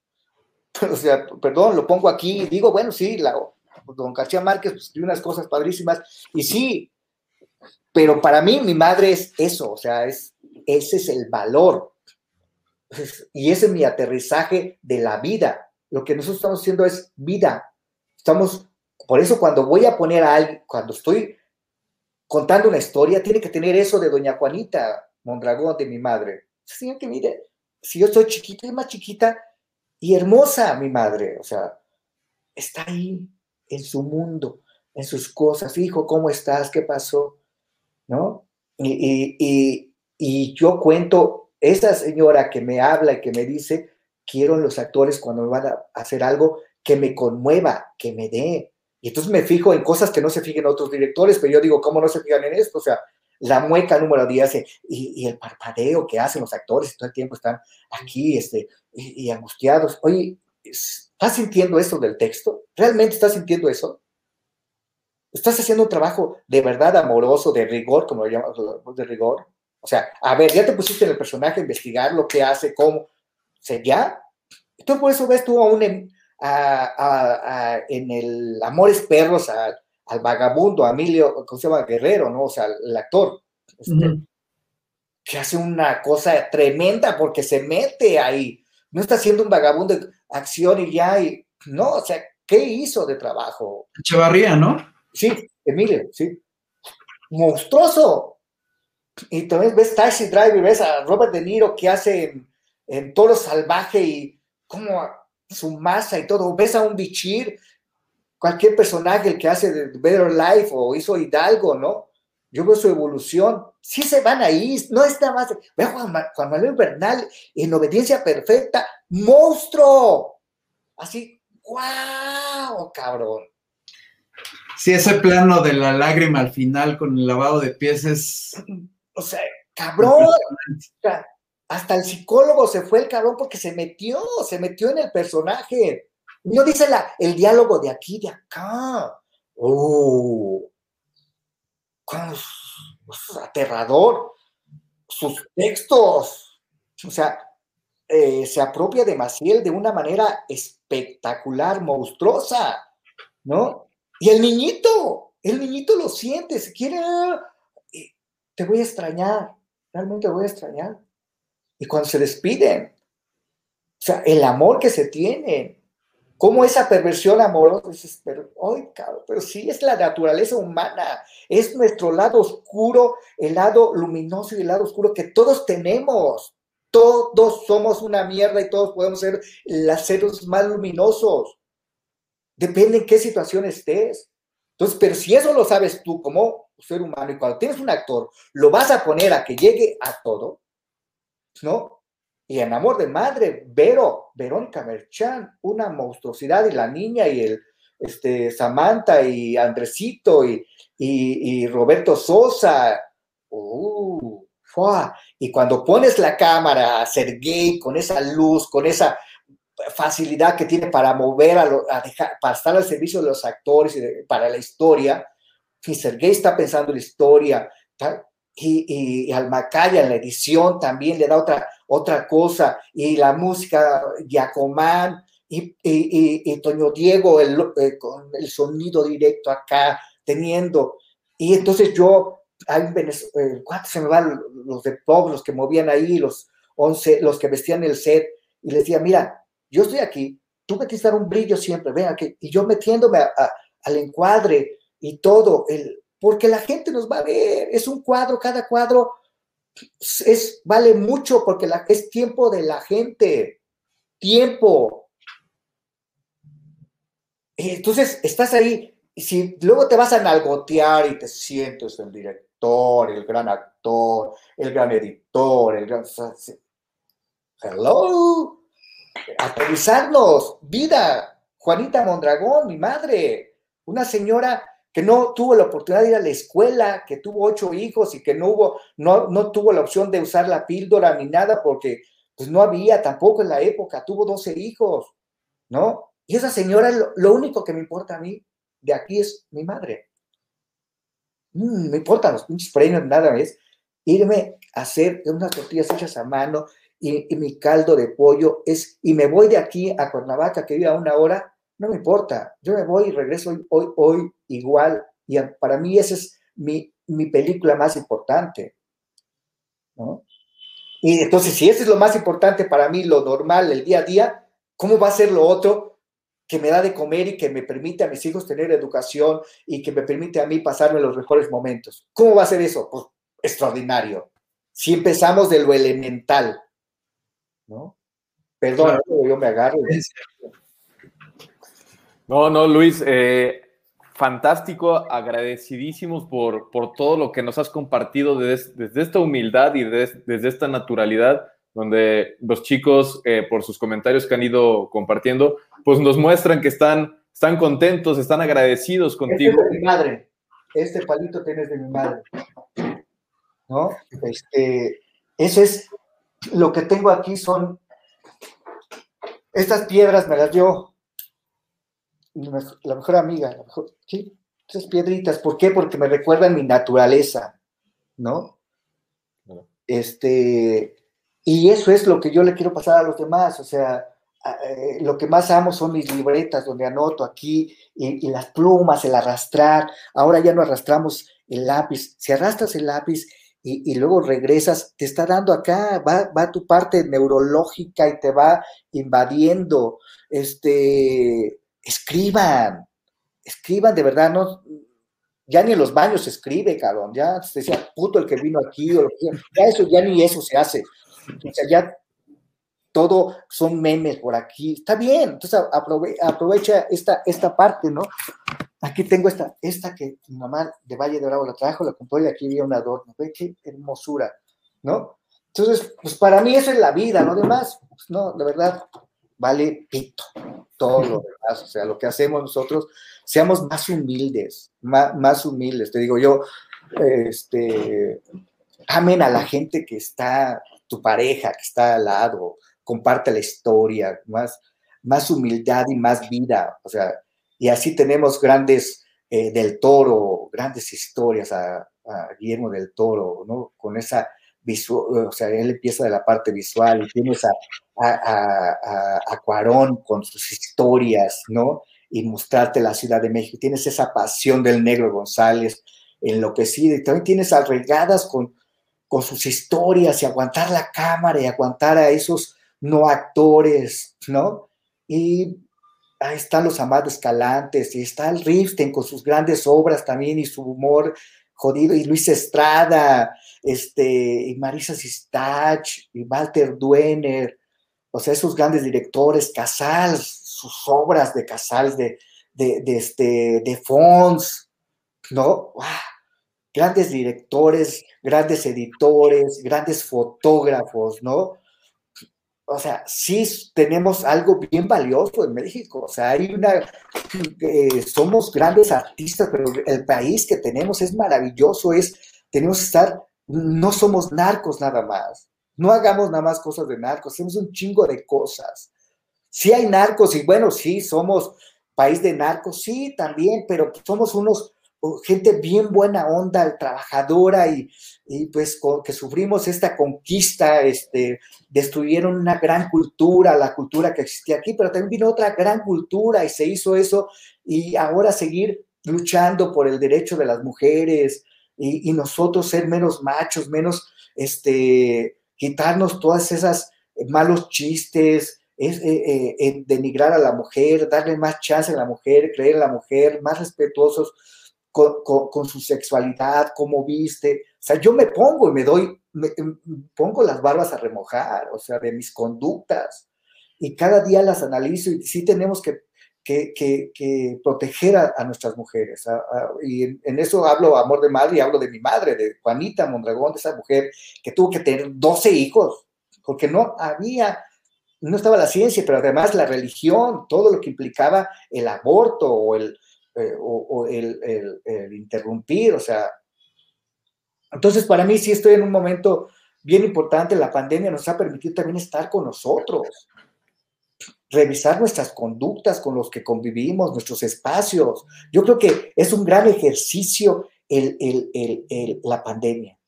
O sea, perdón, lo pongo aquí y digo, bueno, sí, la, don García Márquez pues, tiene unas cosas padrísimas y sí, pero para mí mi madre es eso, o sea, es, ese es el valor. Y ese es mi aterrizaje de la vida. Lo que nosotros estamos haciendo es vida. Estamos, por eso cuando voy a poner a alguien, cuando estoy contando una historia, tiene que tener eso de doña Juanita Mondragón, de mi madre. Señor, que mire, si yo soy chiquita, es más chiquita y hermosa mi madre, o sea, está ahí en su mundo, en sus cosas. Hijo, ¿cómo estás? ¿Qué pasó? ¿No? Y, y, y, yo cuento, esa señora que me habla y que me dice, quiero los actores cuando me van a hacer algo que me conmueva, que me dé. Y entonces me fijo en cosas que no se fijan otros directores, pero yo digo, ¿cómo no se fijan en esto? O sea, la mueca número 10 y, y, el parpadeo que hacen los actores, todo el tiempo están aquí este, y, y angustiados. Oye, ¿estás sintiendo eso del texto? ¿Realmente estás sintiendo eso? ¿Estás haciendo un trabajo de verdad amoroso, de rigor, como lo llamamos, de rigor? O sea, a ver, ya te pusiste en el personaje a investigar lo que hace, cómo. O sea, ya. Entonces, por eso ves tú a un, a, a, a, en el Amores Perros al, al vagabundo, a Emilio, ¿cómo se llama? Guerrero, ¿no? O sea, el actor. Este, uh -huh. Que hace una cosa tremenda porque se mete ahí. No está haciendo un vagabundo de acción y ya, y, no, o sea, ¿qué hizo de trabajo? Echevarría, ¿no? Sí, Emilio, sí. Monstruoso. Y también ves Taxi Driver, ves a Robert De Niro que hace en, en Toro Salvaje y como su masa y todo. Ves a un Bichir, cualquier personaje el que hace de Better Life o hizo Hidalgo, ¿no? Yo veo su evolución. Sí se van ahí, no está más. Ve a Juan, Juan Manuel Bernal en obediencia perfecta, monstruo. Así, wow, cabrón. Sí, ese plano de la lágrima al final con el lavado de pies es. O sea, cabrón. Hasta el psicólogo se fue el cabrón porque se metió, se metió en el personaje. No dice la, el diálogo de aquí, de acá. Oh, aterrador. Sus textos. O sea, eh, se apropia de Maciel de una manera espectacular, monstruosa, ¿no? Y el niñito, el niñito lo siente, se quiere, te voy a extrañar, realmente voy a extrañar. Y cuando se despiden, o sea, el amor que se tiene, como esa perversión amorosa, dices, pero, ay, cabrón, pero sí es la naturaleza humana, es nuestro lado oscuro, el lado luminoso y el lado oscuro que todos tenemos. Todos somos una mierda y todos podemos ser los seres más luminosos. Depende en qué situación estés. Entonces, pero si eso lo sabes tú como ser humano y cuando tienes un actor, lo vas a poner a que llegue a todo, ¿no? Y en Amor de Madre, Vero, Verónica Merchan, una monstruosidad, y la niña y el, este, Samantha y Andresito y, y, Roberto Sosa, uh, y cuando pones la cámara a Sergey con esa luz, con esa facilidad que tiene para mover, a, para estar al servicio de los actores y para la historia, Sergey está pensando en la historia, y, y, al Macaya la edición también le da otra, otra cosa, y la música, Giacomán, y, y, y, Toño Diego el, eh, con el sonido directo acá, teniendo, y entonces yo, hay Venezuela, ¿cuántos se me van los de pop, los que movían ahí, los 11, los que vestían el set, y les decía, mira, yo estoy aquí, tú me tienes dar un brillo siempre, ven aquí, y yo metiéndome a, a, al encuadre y todo, el, porque la gente nos va a ver, es un cuadro, cada cuadro es, vale mucho porque es tiempo de la gente, tiempo. Entonces, estás ahí, y si luego te vas a nalgotear y te sientes el director, el gran actor, el gran editor, el gran... Hello, aterrizarnos, vida, Juanita Mondragón, mi madre, una señora que no tuvo la oportunidad de ir a la escuela, que tuvo ocho hijos y que no hubo, no, no tuvo la opción de usar la píldora ni nada porque pues no había tampoco en la época, tuvo doce hijos, ¿no? Y esa señora, lo, único que me importa a mí de aquí es mi madre. Mm, me importan los pinches premios, nada, es irme a hacer unas tortillas hechas a mano y, mi caldo de pollo es, y me voy de aquí a Cuernavaca, que vive a una hora, no me importa, yo me voy y regreso hoy, hoy, hoy igual, y para mí esa es mi, mi película más importante, ¿no? Y entonces, si eso es lo más importante para mí, lo normal, el día a día, ¿cómo va a ser lo otro que me da de comer y que me permite a mis hijos tener educación y que me permite a mí pasarme los mejores momentos? ¿Cómo va a ser eso? Pues extraordinario. Si empezamos de lo elemental, ¿no? Perdón, yo me agarro. No, no, Luis, eh, fantástico, agradecidísimos por, por todo lo que nos has compartido desde, esta humildad y desde, esta naturalidad, donde los chicos, eh, por sus comentarios que han ido compartiendo, pues nos muestran que están, están contentos, están agradecidos este contigo. Este de mi madre, este palito tienes de mi madre. ¿No? Este, eso es lo que tengo aquí son estas piedras me las dio la mejor amiga, la mejor, ¿sí? Esas piedritas, ¿por qué? Porque me recuerdan mi naturaleza, ¿no? Este, y eso es lo que yo le quiero pasar a los demás, o sea, eh, lo que más amo son mis libretas donde anoto aquí y, las plumas, el arrastrar. Ahora ya no arrastramos el lápiz. Si arrastras el lápiz y, y luego regresas, te está dando acá, va, va, tu parte neurológica y te va invadiendo. Este, escriban, escriban de verdad, no, ya ni en los baños se escribe, cabrón, ya se decía puto el que vino aquí, o ya eso, ya ni eso se hace. O sea, ya todo son memes por aquí, está bien, entonces aprovecha esta, esta parte, ¿no? Aquí tengo esta, esta que mi mamá de Valle de Bravo la trajo, la compró y aquí había un adorno, ve qué hermosura, ¿no? Entonces, pues para mí eso es la vida, ¿no? Demás, pues no, de verdad, vale pito todo lo demás, o sea, lo que hacemos nosotros, seamos más humildes, más, humildes, te digo yo, este, amen a la gente que está, tu pareja que está al lado, comparte la historia, más, más humildad y más vida, o sea, y así tenemos grandes eh, del toro, grandes historias a, a Guillermo del Toro, ¿no? Con esa visual, o sea, él empieza de la parte visual y tienes a, a, a, Cuarón con sus historias, ¿no? Y mostrarte la Ciudad de México. Tienes esa pasión del negro González enloquecido y también tienes arregadas con, con sus historias y aguantar la cámara y aguantar a esos no actores, ¿no? Y ahí están los amados Escalantes y está el Riften con sus grandes obras también y su humor jodido, y Luis Estrada, este, y Marisa Sistach, y Walter Duener, o sea, esos grandes directores, Casals, sus obras de Casals, de, de, este, de Fons, ¿no? Grandes directores, grandes editores, grandes fotógrafos, ¿no? O sea, sí tenemos algo bien valioso en México. O sea, hay una, eh, somos grandes artistas, pero el país que tenemos es maravilloso, es, tenemos que estar, no somos narcos nada más. No hagamos nada más cosas de narcos, hacemos un chingo de cosas. Sí hay narcos y bueno, sí, somos país de narcos, sí, también, pero somos unos gente bien buena onda, trabajadora y, pues que sufrimos esta conquista, este, destruyeron una gran cultura, la cultura que existía aquí, pero también vino otra gran cultura y se hizo eso y ahora seguir luchando por el derecho de las mujeres y, nosotros ser menos machos, menos, este, quitarnos todas esas malos chistes, es, eh, eh, denigrar a la mujer, darle más chance a la mujer, creer en la mujer, más respetuosos con, su sexualidad, cómo viste. O sea, yo me pongo y me doy, me, em, pongo las barbas a remojar, o sea, de mis conductas. Y cada día las analizo y sí tenemos que, que, proteger a, nuestras mujeres. y en, eso hablo amor de madre y hablo de mi madre, de Juanita Mondragón, de esa mujer que tuvo que tener 12 hijos, porque no había no estaba la ciencia, pero además la religión, todo lo que implicaba el aborto o el, eh, o, el, interrumpir, o sea. Entonces, para mí sí estoy en un momento bien importante. La pandemia nos ha permitido también estar con nosotros, revisar nuestras conductas con los que convivimos, nuestros espacios. Yo creo que es un gran ejercicio el, la pandemia,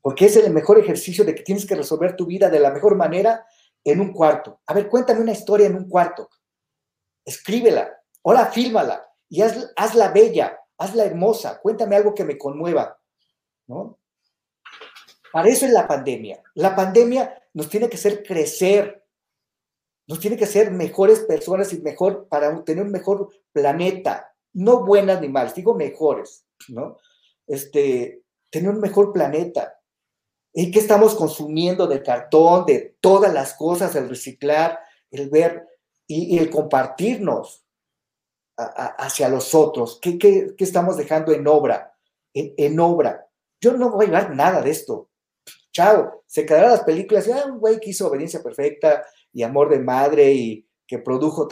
porque es el mejor ejercicio de que tienes que resolver tu vida de la mejor manera en un cuarto. A ver, cuéntame una historia en un cuarto. Escríbela, ahora fílmala y hazla bella, hazla hermosa, cuéntame algo que me conmueva, ¿no? Para eso es la pandemia. La pandemia nos tiene que hacer crecer, nos tiene que hacer mejores personas y mejor para tener un mejor planeta, no buenas ni malas, digo mejores, ¿no? Este, tener un mejor planeta. ¿Y qué estamos consumiendo de cartón, de todas las cosas, el reciclar, el ver y, el compartirnos hacia los otros? ¿Qué, ¿Qué, estamos dejando en obra? En, obra. Yo no voy a llevar nada de esto. Chao. Se quedarán las películas. Ah, un güey que hizo obediencia perfecta y amor de madre y que produjo.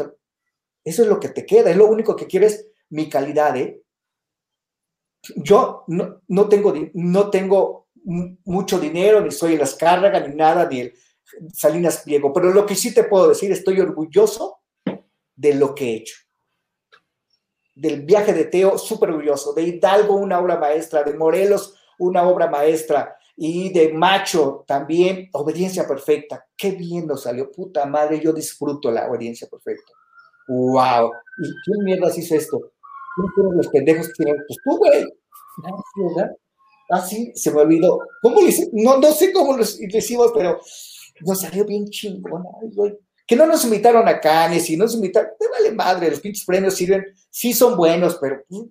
Eso es lo que te queda. Es lo único que quieres, mi calidad, ¿eh? Yo no, no tengo, no tengo mucho dinero, ni soy el Azcárraga, ni nada, ni el Salinas Pliego, pero lo que sí te puedo decir, estoy orgulloso de lo que he hecho. Del viaje de Teo, súper orgulloso. De Hidalgo, una obra maestra. De Morelos, una obra maestra. Y de Macho también, obediencia perfecta. Qué bien nos salió, puta madre, yo disfruto la obediencia perfecta. ¡Wow! ¿Y quién mierda hizo esto? ¿Quién fueron los pendejos que tienen? Pues tú, güey. Así ah, se me olvidó. ¿Cómo le No, no sé cómo lo hicimos, pero nos salió bien chingón. Que no nos invitaron a Cannes y no nos invitaron. Me vale madre, los pinches premios sirven, sí son buenos, pero pues,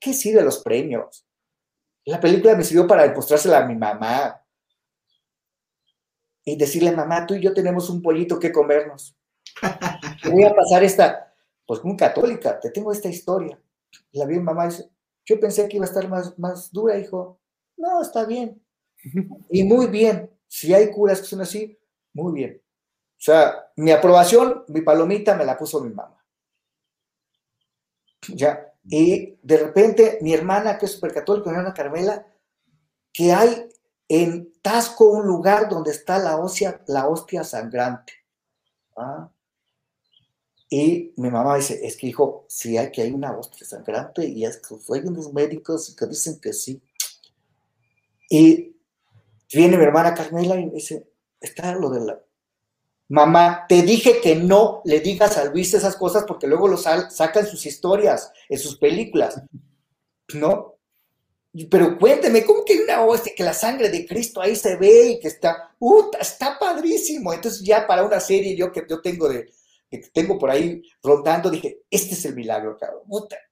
¿qué sirven los premios? La película me sirvió para demostrársela a mi mamá y decirle, mamá, tú y yo tenemos un pollito que comernos. voy a pasar esta, pues muy católica, te tengo esta historia. La vi mamá dice, yo pensé que iba a estar más, más dura, hijo. No, está bien. Y muy bien. Si hay curas que son así, muy bien. O sea, mi aprobación, mi palomita me la puso mi mamá. Ya. Y de repente, mi hermana, que es supercatólica, mi hermana Carmela, que hay en Tasco un lugar donde está la, hostia, la hostia sangrante. ¿Ah? Y mi mamá dice, es que hijo, sí hay que hay una hostia sangrante y es que hay unos médicos que dicen que sí. Y viene mi hermana Carmela y me dice, está lo de la... Mamá, te dije que no le digas a Luis esas cosas porque luego lo sacan sus historias, en sus películas, ¿no? Pero cuénteme, ¿cómo que hay una hostia, que la sangre de Cristo ahí se ve y que está, uh, está padrísimo. Entonces ya para una serie yo que yo tengo de, que tengo por ahí rondando, dije, este es el milagro, cabrón.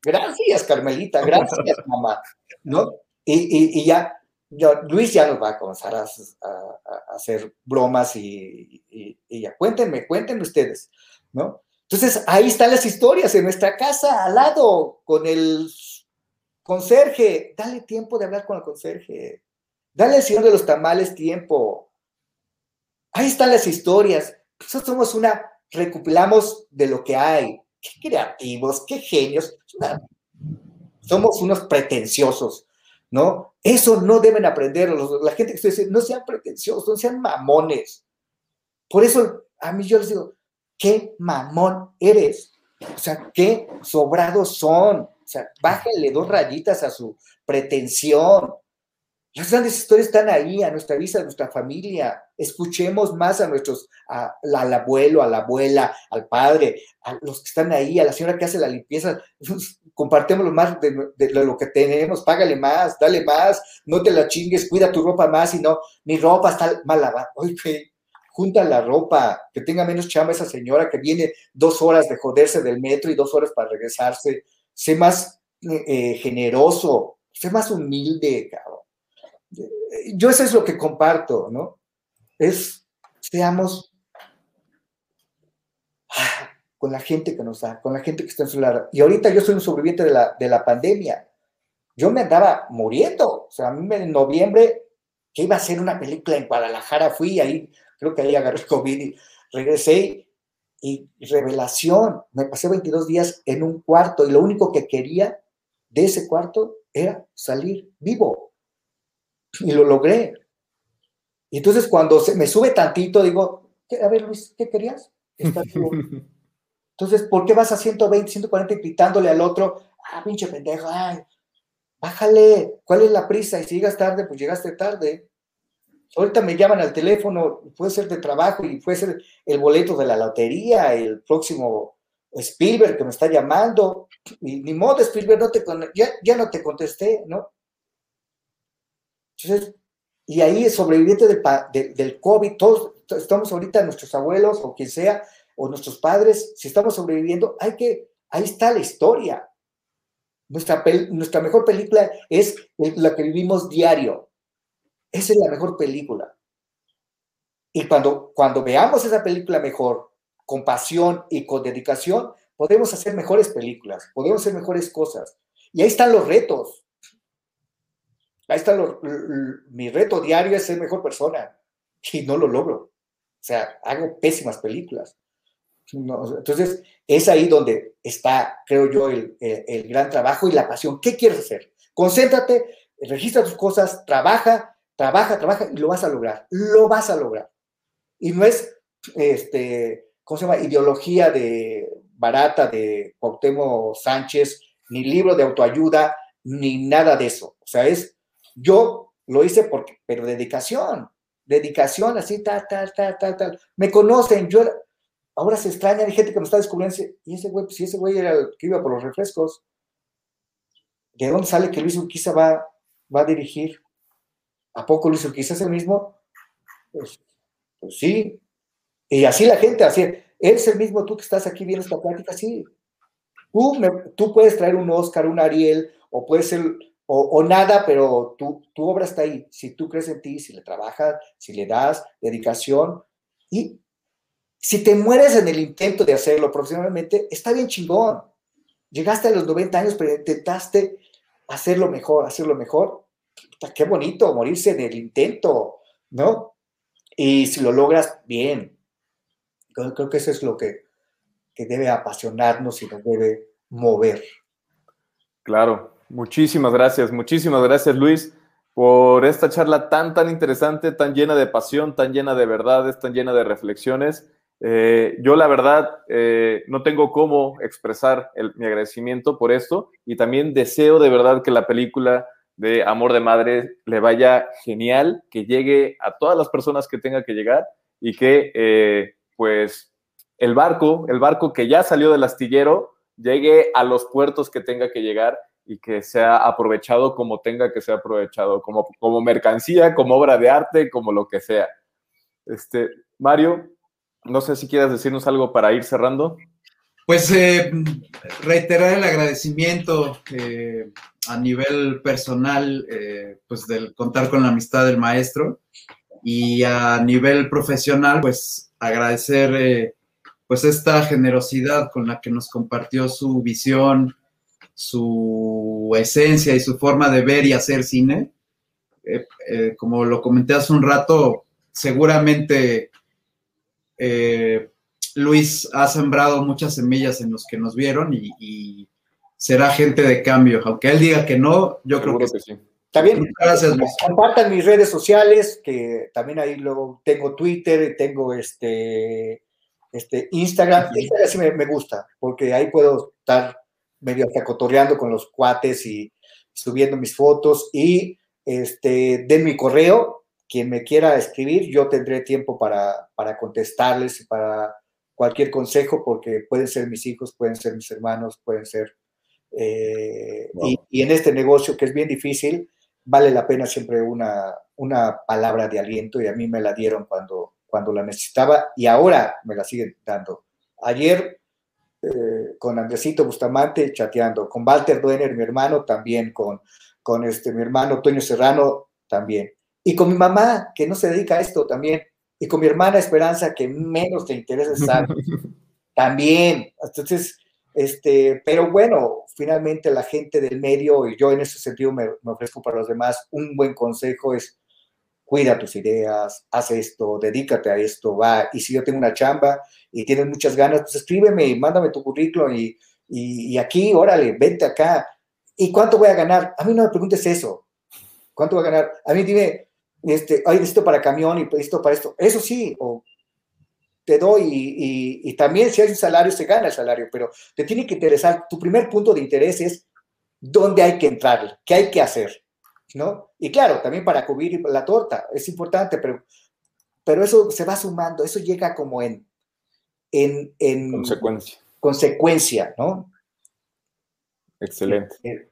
gracias, Carmelita, gracias, mamá, ¿no? y, ya Luis ya nos va a comenzar a, hacer bromas y, ya, cuéntenme, cuéntenme ustedes, ¿no? Entonces, ahí están las historias en nuestra casa, al lado, con el conserje. Dale tiempo de hablar con el conserje. Dale al señor de los tamales tiempo. Ahí están las historias. Nosotros somos una, recopilamos de lo que hay. Qué creativos, qué genios. Somos unos pretenciosos, ¿no? Eso no deben aprender la gente que estoy diciendo, no sean pretenciosos, no sean mamones. Por eso a mí yo les digo, qué mamón eres. O sea, qué sobrados son. O sea, bájenle dos rayitas a su pretensión. Las grandes historias están ahí, a nuestra vista, a nuestra familia. Escuchemos más a nuestros, al abuelo, a la abuela, al padre, a los que están ahí, a la señora que hace la limpieza. Compartémoslo más de, lo que tenemos, págale más, dale más, no te la chingues, cuida tu ropa más y no, mi ropa está mal lavada. Oye, junta la ropa, que tenga menos chamba esa señora que viene dos horas de joderse del metro y dos horas para regresarse. Sé más eh, eh, generoso, sé más humilde, cabrón yo eso es lo que comparto, ¿no? Es, seamos con la gente que nos da, con la gente que está en su lado. Y ahorita yo soy un sobreviviente de la, de la pandemia. Yo me andaba muriendo. O sea, a mí en noviembre, que iba a hacer una película en Guadalajara, fui ahí, creo que ahí agarré COVID y regresé. Y revelación, me pasé 22 días en un cuarto y lo único que quería de ese cuarto era salir vivo y lo logré. Y entonces cuando se me sube tantito, digo, a ver Luis, ¿qué querías? entonces, ¿por qué vas a 120, 140 gritándole al otro, ah, pinche pendejo, ay, bájale, ¿cuál es la prisa? Y si llegas tarde, pues llegaste tarde. Ahorita me llaman al teléfono, puede ser de trabajo y puede ser el boleto de la lotería, el próximo Spielberg que me está llamando. Y ni modo, Spielberg, no te, ya, ya no te contesté, ¿no? Entonces, y ahí sobreviviente del, del COVID, todos estamos ahorita, nuestros abuelos o quien sea, o nuestros padres, si estamos sobreviviendo, hay que, ahí está la historia. Nuestra, nuestra mejor película es la que vivimos diario. Esa es la mejor película. Y cuando, cuando veamos esa película mejor, con pasión y con dedicación, podemos hacer mejores películas, podemos hacer mejores cosas. Y ahí están los retos. Ahí está mi reto diario es ser mejor persona y no lo logro. O sea, hago pésimas películas. entonces, es ahí donde está, creo yo, el, el, gran trabajo y la pasión. ¿Qué quieres hacer? Concéntrate, registra tus cosas, trabaja, trabaja, trabaja y lo vas a lograr. Lo vas a lograr. Y no es, este, ¿cómo se llama? Ideología de barata de Cuauhtémoc Sánchez, ni libro de autoayuda, ni nada de eso. O sea, es yo lo hice porque, pero dedicación, dedicación, así, tal, tal, tal, tal, tal. Me conocen, yo, ahora se extraña, hay gente que me está descubriendo, y ese güey, pues si ese güey era el que iba por los refrescos, ¿de dónde sale que Luis Urquiza va, va a dirigir? ¿A poco Luis Urquiza es el mismo? Pues, pues sí. Y así la gente, así, eres el mismo tú que estás aquí viendo esta plática, sí. Tú, tú puedes traer un Oscar, un Ariel, o puedes ser o, nada, pero tu, tu obra está ahí. Si tú crees en ti, si le trabajas, si le das dedicación y si te mueres en el intento de hacerlo profesionalmente, está bien chingón. Llegaste a los 90 años, pero intentaste hacerlo mejor, hacerlo mejor. Qué bonito morirse en el intento, ¿no? Y si lo logras, bien. Creo, que eso es lo que, que debe apasionarnos y nos debe mover. Claro, Muchísimas gracias, muchísimas gracias Luis por esta charla tan, tan interesante, tan llena de pasión, tan llena de verdades, tan llena de reflexiones. Eh, yo la verdad eh, no tengo cómo expresar mi agradecimiento por esto y también deseo de verdad que la película de Amor de Madre le vaya genial, que llegue a todas las personas que tenga que llegar y que eh, pues el barco, el barco que ya salió del astillero, llegue a los puertos que tenga que llegar y que sea aprovechado como tenga que ser aprovechado, como, como mercancía, como obra de arte, como lo que sea. Este, Mario, no sé si quieras decirnos algo para ir cerrando. Pues eh, reiterar el agradecimiento eh, a nivel personal, eh, pues del contar con la amistad del maestro y a nivel profesional, pues agradecer pues esta generosidad con la que nos compartió su visión, su esencia y su forma de ver y hacer cine. Eh, eh, como lo comenté hace un rato, seguramente eh, Luis ha sembrado muchas semillas en los que nos vieron y, será gente de cambio. Aunque él diga que no, yo creo que, sí. También Gracias, compartan mis redes sociales, que también ahí luego tengo Twitter, tengo este, este Instagram. Instagram sí me, me gusta, porque ahí puedo estar medio hasta cotorreando con los cuates y subiendo mis fotos y este, den mi correo, quien me quiera escribir, yo tendré tiempo para, para contestarles y para cualquier consejo, porque pueden ser mis hijos, pueden ser mis hermanos, pueden ser... Eh, y, en este negocio que es bien difícil, vale la pena siempre una, una palabra de aliento y a mí me la dieron cuando, cuando la necesitaba y ahora me la siguen dando. Ayer eh, con Andresito Bustamante chateando, con Walter Duener, mi hermano, también, con, con este, mi hermano Toño Serrano, también. Y con mi mamá, que no se dedica a esto también. Y con mi hermana Esperanza, que menos te interesa estar, también. Entonces, este, pero bueno, finalmente la gente del medio, y yo en ese sentido me, me ofrezco para los demás, un buen consejo es cuida tus ideas, haz esto, dedícate a esto, va. Y si yo tengo una chamba y tienes muchas ganas, pues escríbeme, mándame tu currículum y, y, aquí, órale, vente acá. ¿Y cuánto voy a ganar? A mí no me preguntes eso. ¿Cuánto voy a ganar? A mí dime, este, hay esto para camión y esto para esto. Eso sí, o te doy y, y, también si hay un salario, se gana el salario, pero te tiene que interesar. Tu primer punto de interés es dónde hay que entrar, qué hay que hacer. ¿No? Y claro, también para cubrir la torta, es importante, pero, pero eso se va sumando, eso llega como en... en, en consecuencia. Consecuencia, ¿no? Excelente. Eh,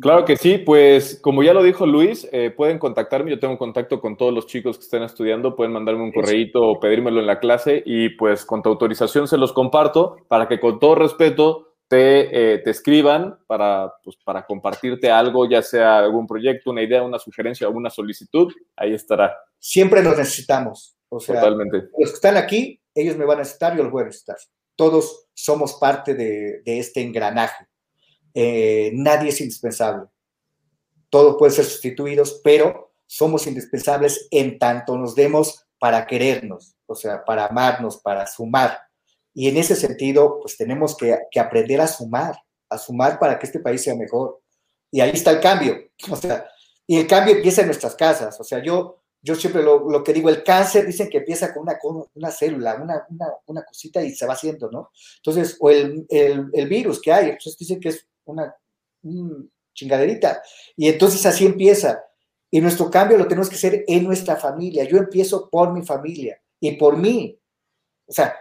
Claro que sí, pues como ya lo dijo Luis, eh, pueden contactarme, yo tengo contacto con todos los chicos que estén estudiando, pueden mandarme un correíto o pedírmelo en la clase y pues con tu autorización se los comparto para que con todo respeto te, eh, te escriban para, pues, para compartirte algo, ya sea algún proyecto, una idea, una sugerencia, alguna solicitud, ahí estará. Siempre los necesitamos. O sea, Totalmente. Los que están aquí, ellos me van a necesitar, yo los voy a necesitar. Todos somos parte de, de este engranaje. Eh, nadie es indispensable. Todos pueden ser sustituidos, pero somos indispensables en tanto nos demos para querernos, o sea, para amarnos, para sumar. Y en ese sentido, pues tenemos que, que aprender a sumar, a sumar para que este país sea mejor. Y ahí está el cambio. O sea, y el cambio empieza en nuestras casas. O sea, yo, yo siempre lo, lo que digo, el cáncer dicen que empieza con una, con una célula, una, una, una, cosita y se va haciendo, ¿no? Entonces, o el, el, el virus que hay, entonces dicen que es una chingaderita. Y entonces así empieza. Y nuestro cambio lo tenemos que hacer en nuestra familia. Yo empiezo por mi familia y por mí. O sea,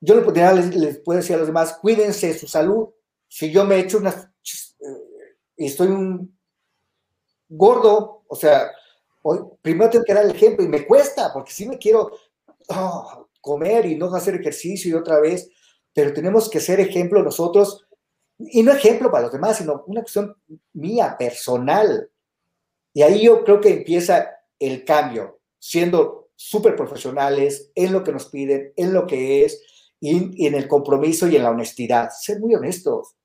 yo les, les puedo decir a los demás, cuídense de su salud. Si yo me echo unas... Eh, y estoy un gordo, o sea, hoy, primero tengo que dar el ejemplo y me cuesta, porque si me quiero oh, comer y no hacer ejercicio y otra vez, pero tenemos que ser ejemplo nosotros y no ejemplo para los demás, sino una cuestión mía, personal. Y ahí yo creo que empieza el cambio, siendo súper profesionales en lo que nos piden, en lo que es, y, en el compromiso y en la honestidad. Ser muy honestos,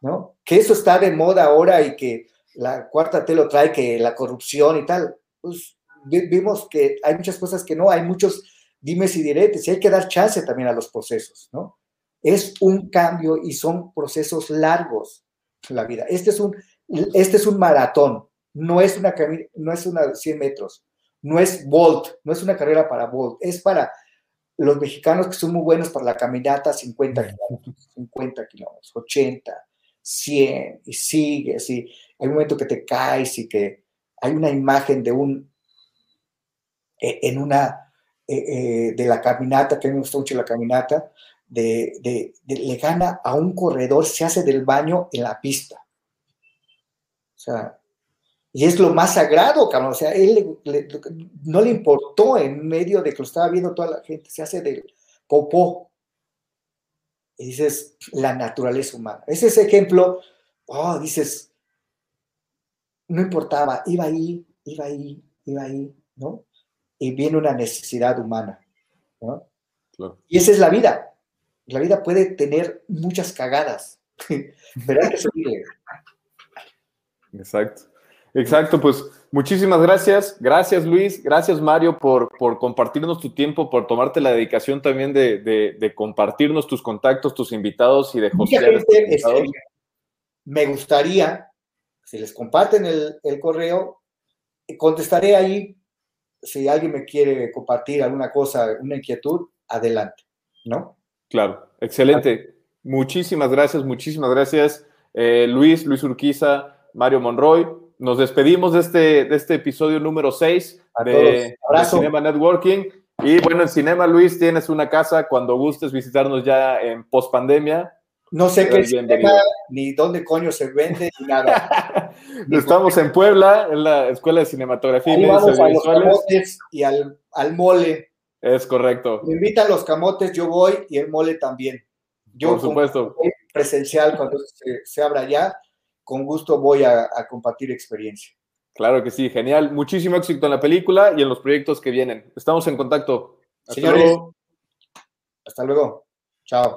¿no? Que eso está de moda ahora y que la cuarta te lo trae, que la corrupción y tal. Pues vimos que hay muchas cosas que no, hay muchos dimes y diretes, y hay que dar chance también a los procesos, ¿no? Es un cambio y son procesos largos la vida. Este es un, este es un maratón, no es, una, no es una 100 metros, no es Bolt, no es una carrera para Bolt, es para los mexicanos que son muy buenos para la caminata 50 kilómetros, 50 kilómetros, 80, 100, y sigue y Hay un momento que te caes y que hay una imagen de un, eh, en una, eh, eh, de la caminata, que a mí me gusta mucho la caminata, de, le gana a un corredor, se hace del baño en la pista. O sea, y es lo más sagrado, cabrón. O sea, él no le importó en medio de que lo estaba viendo toda la gente, se hace del popó. Y dices, la naturaleza humana. Ese es ejemplo, oh, dices, no importaba, iba ahí, iba ahí, iba ahí, ¿no? Y viene una necesidad humana, ¿no? Y esa es la vida la vida puede tener muchas cagadas, pero hay que. Exacto. Exacto, pues muchísimas gracias. Gracias Luis, gracias Mario por, por compartirnos tu tiempo, por tomarte la dedicación también de, compartirnos tus contactos, tus invitados y de hostear este, Me gustaría, si les comparten el, el correo, contestaré ahí si alguien me quiere compartir alguna cosa, una inquietud, adelante, ¿no? Claro, excelente. Muchísimas gracias, muchísimas gracias, eh, Luis, Luis Urquiza, Mario Monroy. Nos despedimos de este, de este episodio número 6 de, Cinema Networking. Y bueno, en Cinema, Luis, tienes una casa cuando gustes visitarnos ya en post pandemia. No sé qué cinema, ni dónde coño se vende, ni nada. Estamos en Puebla, en la Escuela de Cinematografía y vamos a los y al, al mole. Es correcto. Me invitan los camotes, yo voy y el mole también. Yo, Por supuesto. Presencial, cuando se, abra ya, con gusto voy a, compartir experiencia. Claro que sí, genial. Muchísimo éxito en la película y en los proyectos que vienen. Estamos en contacto. Hasta Señores, luego. Hasta luego. Chao.